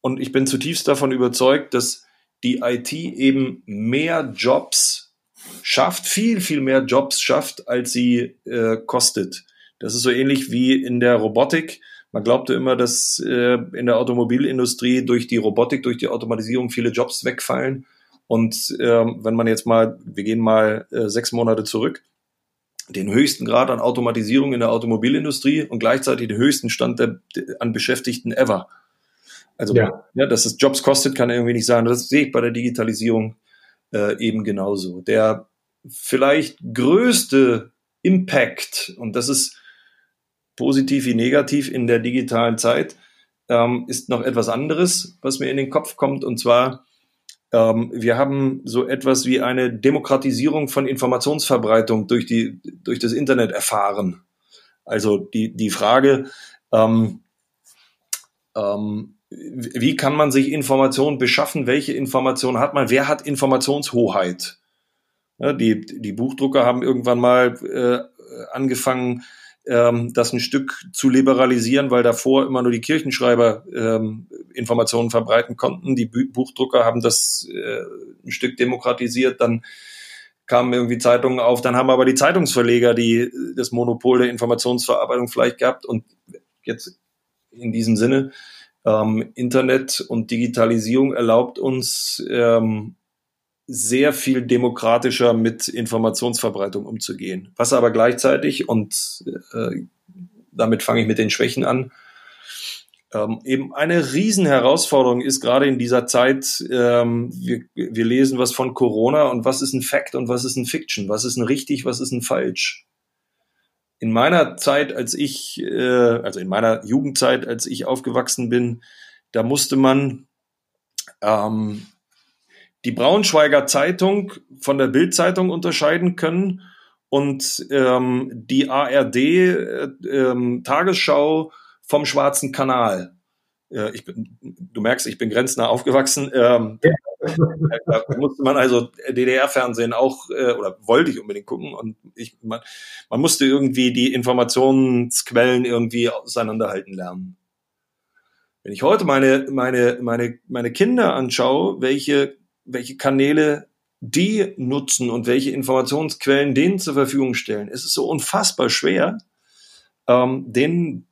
und ich bin zutiefst davon überzeugt, dass die IT eben mehr Jobs schafft, viel, viel mehr Jobs schafft, als sie äh, kostet. Das ist so ähnlich wie in der Robotik. Man glaubte immer, dass äh, in der Automobilindustrie durch die Robotik, durch die Automatisierung viele Jobs wegfallen. Und äh, wenn man jetzt mal, wir gehen mal äh, sechs Monate zurück, den höchsten Grad an Automatisierung in der Automobilindustrie und gleichzeitig den höchsten Stand der, an Beschäftigten ever. Also, ja. ja, dass es Jobs kostet, kann irgendwie nicht sein. Das sehe ich bei der Digitalisierung äh, eben genauso. Der vielleicht größte Impact, und das ist positiv wie negativ in der digitalen Zeit, ähm, ist noch etwas anderes, was mir in den Kopf kommt, und zwar ähm, wir haben so etwas wie eine Demokratisierung von Informationsverbreitung durch, die, durch das Internet erfahren. Also die, die Frage, ähm, ähm, wie kann man sich Informationen beschaffen? Welche Informationen hat man? Wer hat Informationshoheit? Ja, die, die Buchdrucker haben irgendwann mal äh, angefangen, ähm, das ein Stück zu liberalisieren, weil davor immer nur die Kirchenschreiber ähm, Informationen verbreiten konnten. Die Buchdrucker haben das äh, ein Stück demokratisiert, dann kamen irgendwie Zeitungen auf, dann haben aber die Zeitungsverleger die das Monopol der Informationsverarbeitung vielleicht gehabt. Und jetzt in diesem Sinne ähm, Internet und Digitalisierung erlaubt uns ähm, sehr viel demokratischer mit Informationsverbreitung umzugehen. Was aber gleichzeitig, und äh, damit fange ich mit den Schwächen an, ähm, eben eine Riesenherausforderung ist, gerade in dieser Zeit, ähm, wir, wir lesen was von Corona und was ist ein Fact und was ist ein Fiction, was ist ein richtig, was ist ein falsch. In meiner Zeit, als ich, äh, also in meiner Jugendzeit, als ich aufgewachsen bin, da musste man ähm, die Braunschweiger Zeitung von der Bildzeitung unterscheiden können und ähm, die ARD äh, ähm, Tagesschau vom Schwarzen Kanal. Äh, ich bin, du merkst, ich bin grenznah aufgewachsen. Ähm, ja. da musste man also DDR-Fernsehen auch äh, oder wollte ich unbedingt gucken und ich man, man musste irgendwie die Informationsquellen irgendwie auseinanderhalten lernen. Wenn ich heute meine meine meine meine Kinder anschaue, welche welche Kanäle die nutzen und welche Informationsquellen denen zur Verfügung stellen. Es ist so unfassbar schwer, ähm, denen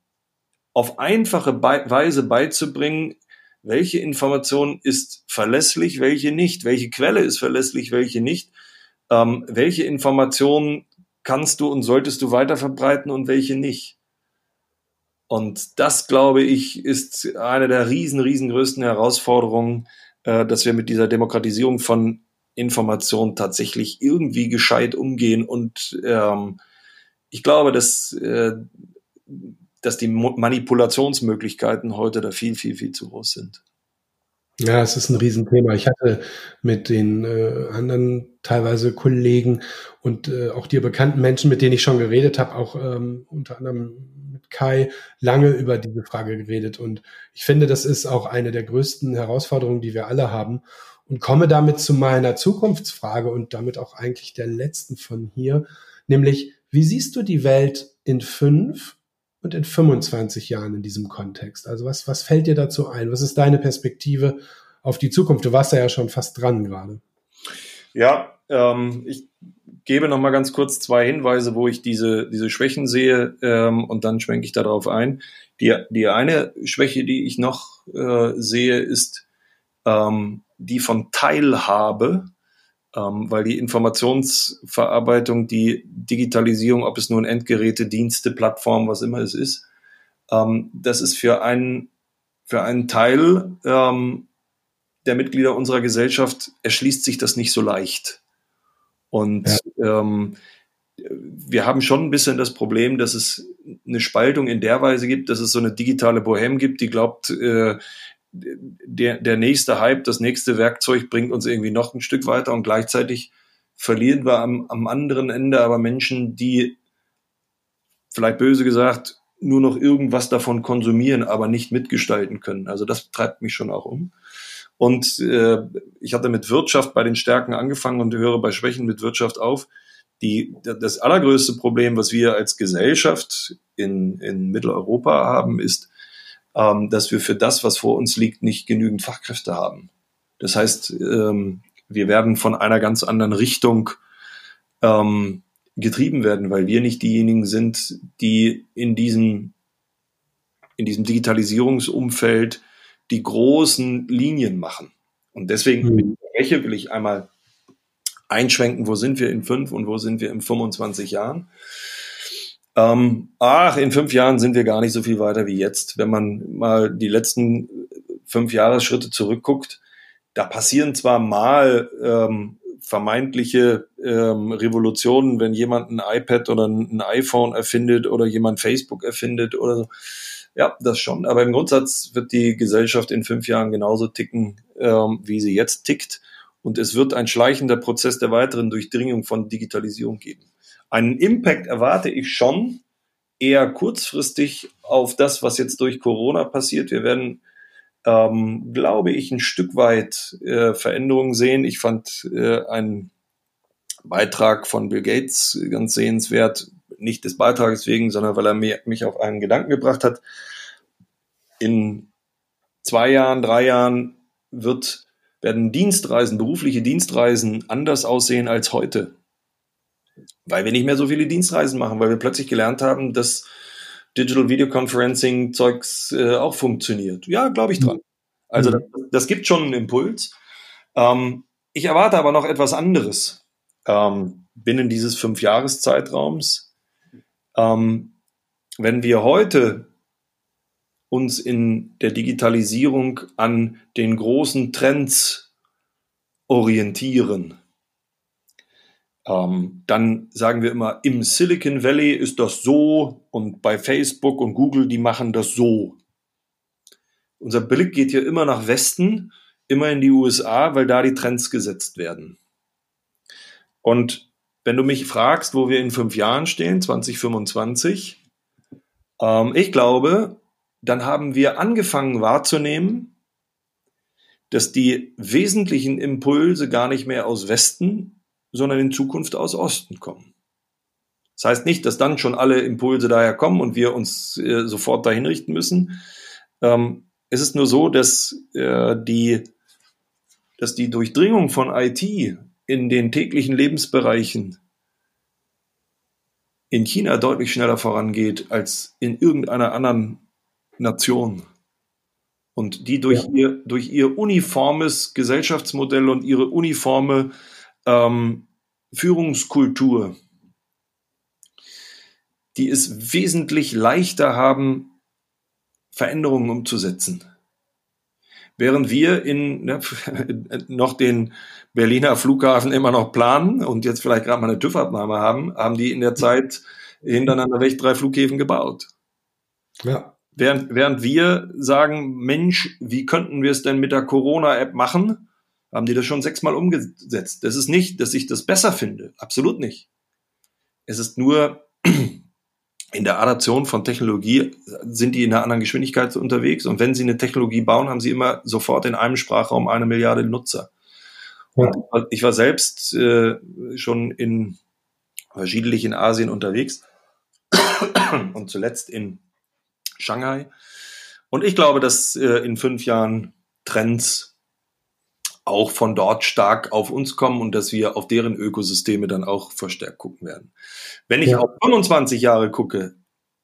auf einfache Be Weise beizubringen, welche Information ist verlässlich, welche nicht, welche Quelle ist verlässlich, welche nicht, ähm, welche Information kannst du und solltest du weiter verbreiten und welche nicht. Und das, glaube ich, ist eine der riesen, riesengrößten Herausforderungen, äh, dass wir mit dieser Demokratisierung von Information tatsächlich irgendwie gescheit umgehen. Und ähm, ich glaube, dass, äh, dass die Manipulationsmöglichkeiten heute da viel, viel, viel zu groß sind. Ja, es ist ein Riesenthema. Ich hatte mit den äh, anderen teilweise Kollegen und äh, auch dir bekannten Menschen, mit denen ich schon geredet habe, auch ähm, unter anderem Kai lange über diese Frage geredet. Und ich finde, das ist auch eine der größten Herausforderungen, die wir alle haben. Und komme damit zu meiner Zukunftsfrage und damit auch eigentlich der letzten von hier, nämlich, wie siehst du die Welt in fünf und in 25 Jahren in diesem Kontext? Also was, was fällt dir dazu ein? Was ist deine Perspektive auf die Zukunft? Du warst ja schon fast dran gerade. Ja, ähm, ich gebe noch mal ganz kurz zwei Hinweise, wo ich diese, diese Schwächen sehe ähm, und dann schwenke ich darauf ein. Die, die eine Schwäche, die ich noch äh, sehe, ist ähm, die von Teilhabe, ähm, weil die Informationsverarbeitung, die Digitalisierung, ob es nun Endgeräte, Dienste, Plattformen, was immer es ist, ähm, das ist für einen, für einen Teil ähm, der Mitglieder unserer Gesellschaft erschließt sich das nicht so leicht. Und ja. ähm, wir haben schon ein bisschen das Problem, dass es eine Spaltung in der Weise gibt, dass es so eine digitale Bohem gibt, die glaubt, äh, der, der nächste Hype, das nächste Werkzeug bringt uns irgendwie noch ein Stück weiter und gleichzeitig verlieren wir am, am anderen Ende aber Menschen, die vielleicht böse gesagt nur noch irgendwas davon konsumieren, aber nicht mitgestalten können. Also das treibt mich schon auch um. Und äh, ich hatte mit Wirtschaft bei den Stärken angefangen und höre bei Schwächen mit Wirtschaft auf. Die, das allergrößte Problem, was wir als Gesellschaft in, in Mitteleuropa haben, ist, ähm, dass wir für das, was vor uns liegt, nicht genügend Fachkräfte haben. Das heißt, ähm, wir werden von einer ganz anderen Richtung ähm, getrieben werden, weil wir nicht diejenigen sind, die in diesem, in diesem Digitalisierungsumfeld die großen Linien machen. Und deswegen mhm. mit will ich einmal einschwenken, wo sind wir in fünf und wo sind wir in 25 Jahren. Ähm, ach, in fünf Jahren sind wir gar nicht so viel weiter wie jetzt. Wenn man mal die letzten fünf Jahresschritte zurückguckt, da passieren zwar mal ähm, vermeintliche ähm, Revolutionen, wenn jemand ein iPad oder ein iPhone erfindet oder jemand Facebook erfindet oder so. Ja, das schon. Aber im Grundsatz wird die Gesellschaft in fünf Jahren genauso ticken, ähm, wie sie jetzt tickt. Und es wird ein schleichender Prozess der weiteren Durchdringung von Digitalisierung geben. Einen Impact erwarte ich schon eher kurzfristig auf das, was jetzt durch Corona passiert. Wir werden ähm, glaube ich, ein Stück weit äh, Veränderungen sehen. Ich fand äh, einen Beitrag von Bill Gates ganz sehenswert, nicht des Beitrages wegen, sondern weil er mich auf einen Gedanken gebracht hat. In zwei Jahren, drei Jahren wird, werden Dienstreisen, berufliche Dienstreisen anders aussehen als heute. Weil wir nicht mehr so viele Dienstreisen machen, weil wir plötzlich gelernt haben, dass Digital Video Conferencing Zeugs äh, auch funktioniert. Ja, glaube ich dran. Also mhm. das, das, gibt schon einen Impuls. Ähm, ich erwarte aber noch etwas anderes ähm, binnen dieses Fünfjahreszeitraums. Ähm, wenn wir heute uns in der Digitalisierung an den großen Trends orientieren, ähm, dann sagen wir immer, im Silicon Valley ist das so und bei Facebook und Google, die machen das so. Unser Blick geht hier immer nach Westen, immer in die USA, weil da die Trends gesetzt werden. Und wenn du mich fragst, wo wir in fünf Jahren stehen, 2025, ähm, ich glaube, dann haben wir angefangen wahrzunehmen, dass die wesentlichen Impulse gar nicht mehr aus Westen, sondern in Zukunft aus Osten kommen. Das heißt nicht, dass dann schon alle Impulse daher kommen und wir uns äh, sofort dahin richten müssen. Ähm, es ist nur so, dass äh, die, dass die Durchdringung von IT in den täglichen Lebensbereichen in China deutlich schneller vorangeht als in irgendeiner anderen Nation. Und die durch, ja. ihr, durch ihr uniformes Gesellschaftsmodell und ihre uniforme ähm, Führungskultur, die es wesentlich leichter haben, Veränderungen umzusetzen. Während wir in ne, noch den Berliner Flughafen immer noch planen und jetzt vielleicht gerade mal eine TÜV-Abnahme haben, haben die in der Zeit hintereinander weg drei Flughäfen gebaut. Ja. Während, während wir sagen, Mensch, wie könnten wir es denn mit der Corona-App machen? haben die das schon sechsmal umgesetzt. Das ist nicht, dass ich das besser finde. Absolut nicht. Es ist nur in der Adaption von Technologie sind die in einer anderen Geschwindigkeit unterwegs. Und wenn sie eine Technologie bauen, haben sie immer sofort in einem Sprachraum eine Milliarde Nutzer. Ja. ich war selbst äh, schon in verschiedentlich in Asien unterwegs und zuletzt in Shanghai. Und ich glaube, dass äh, in fünf Jahren Trends auch von dort stark auf uns kommen und dass wir auf deren Ökosysteme dann auch verstärkt gucken werden. Wenn ich ja. auf 25 Jahre gucke,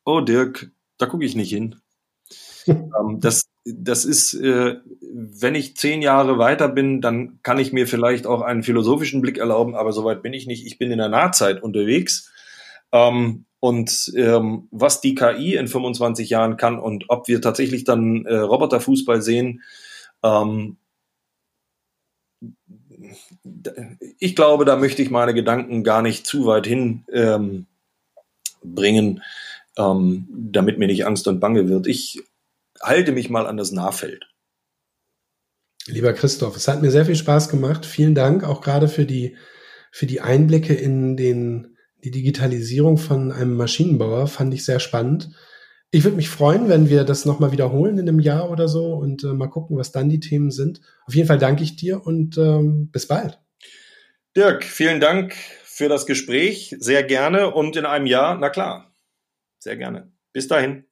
oh Dirk, da gucke ich nicht hin. ähm, das, das ist, äh, wenn ich zehn Jahre weiter bin, dann kann ich mir vielleicht auch einen philosophischen Blick erlauben, aber soweit bin ich nicht. Ich bin in der Nahzeit unterwegs. Ähm, und ähm, was die KI in 25 Jahren kann und ob wir tatsächlich dann äh, Roboterfußball sehen, ähm, ich glaube, da möchte ich meine Gedanken gar nicht zu weit hin ähm, bringen, ähm, damit mir nicht Angst und Bange wird. Ich halte mich mal an das Nahfeld. Lieber Christoph, es hat mir sehr viel Spaß gemacht. Vielen Dank auch gerade für die, für die Einblicke in den, die Digitalisierung von einem Maschinenbauer. Fand ich sehr spannend. Ich würde mich freuen, wenn wir das nochmal wiederholen in einem Jahr oder so und äh, mal gucken, was dann die Themen sind. Auf jeden Fall danke ich dir und ähm, bis bald. Dirk, vielen Dank für das Gespräch. Sehr gerne und in einem Jahr, na klar, sehr gerne. Bis dahin.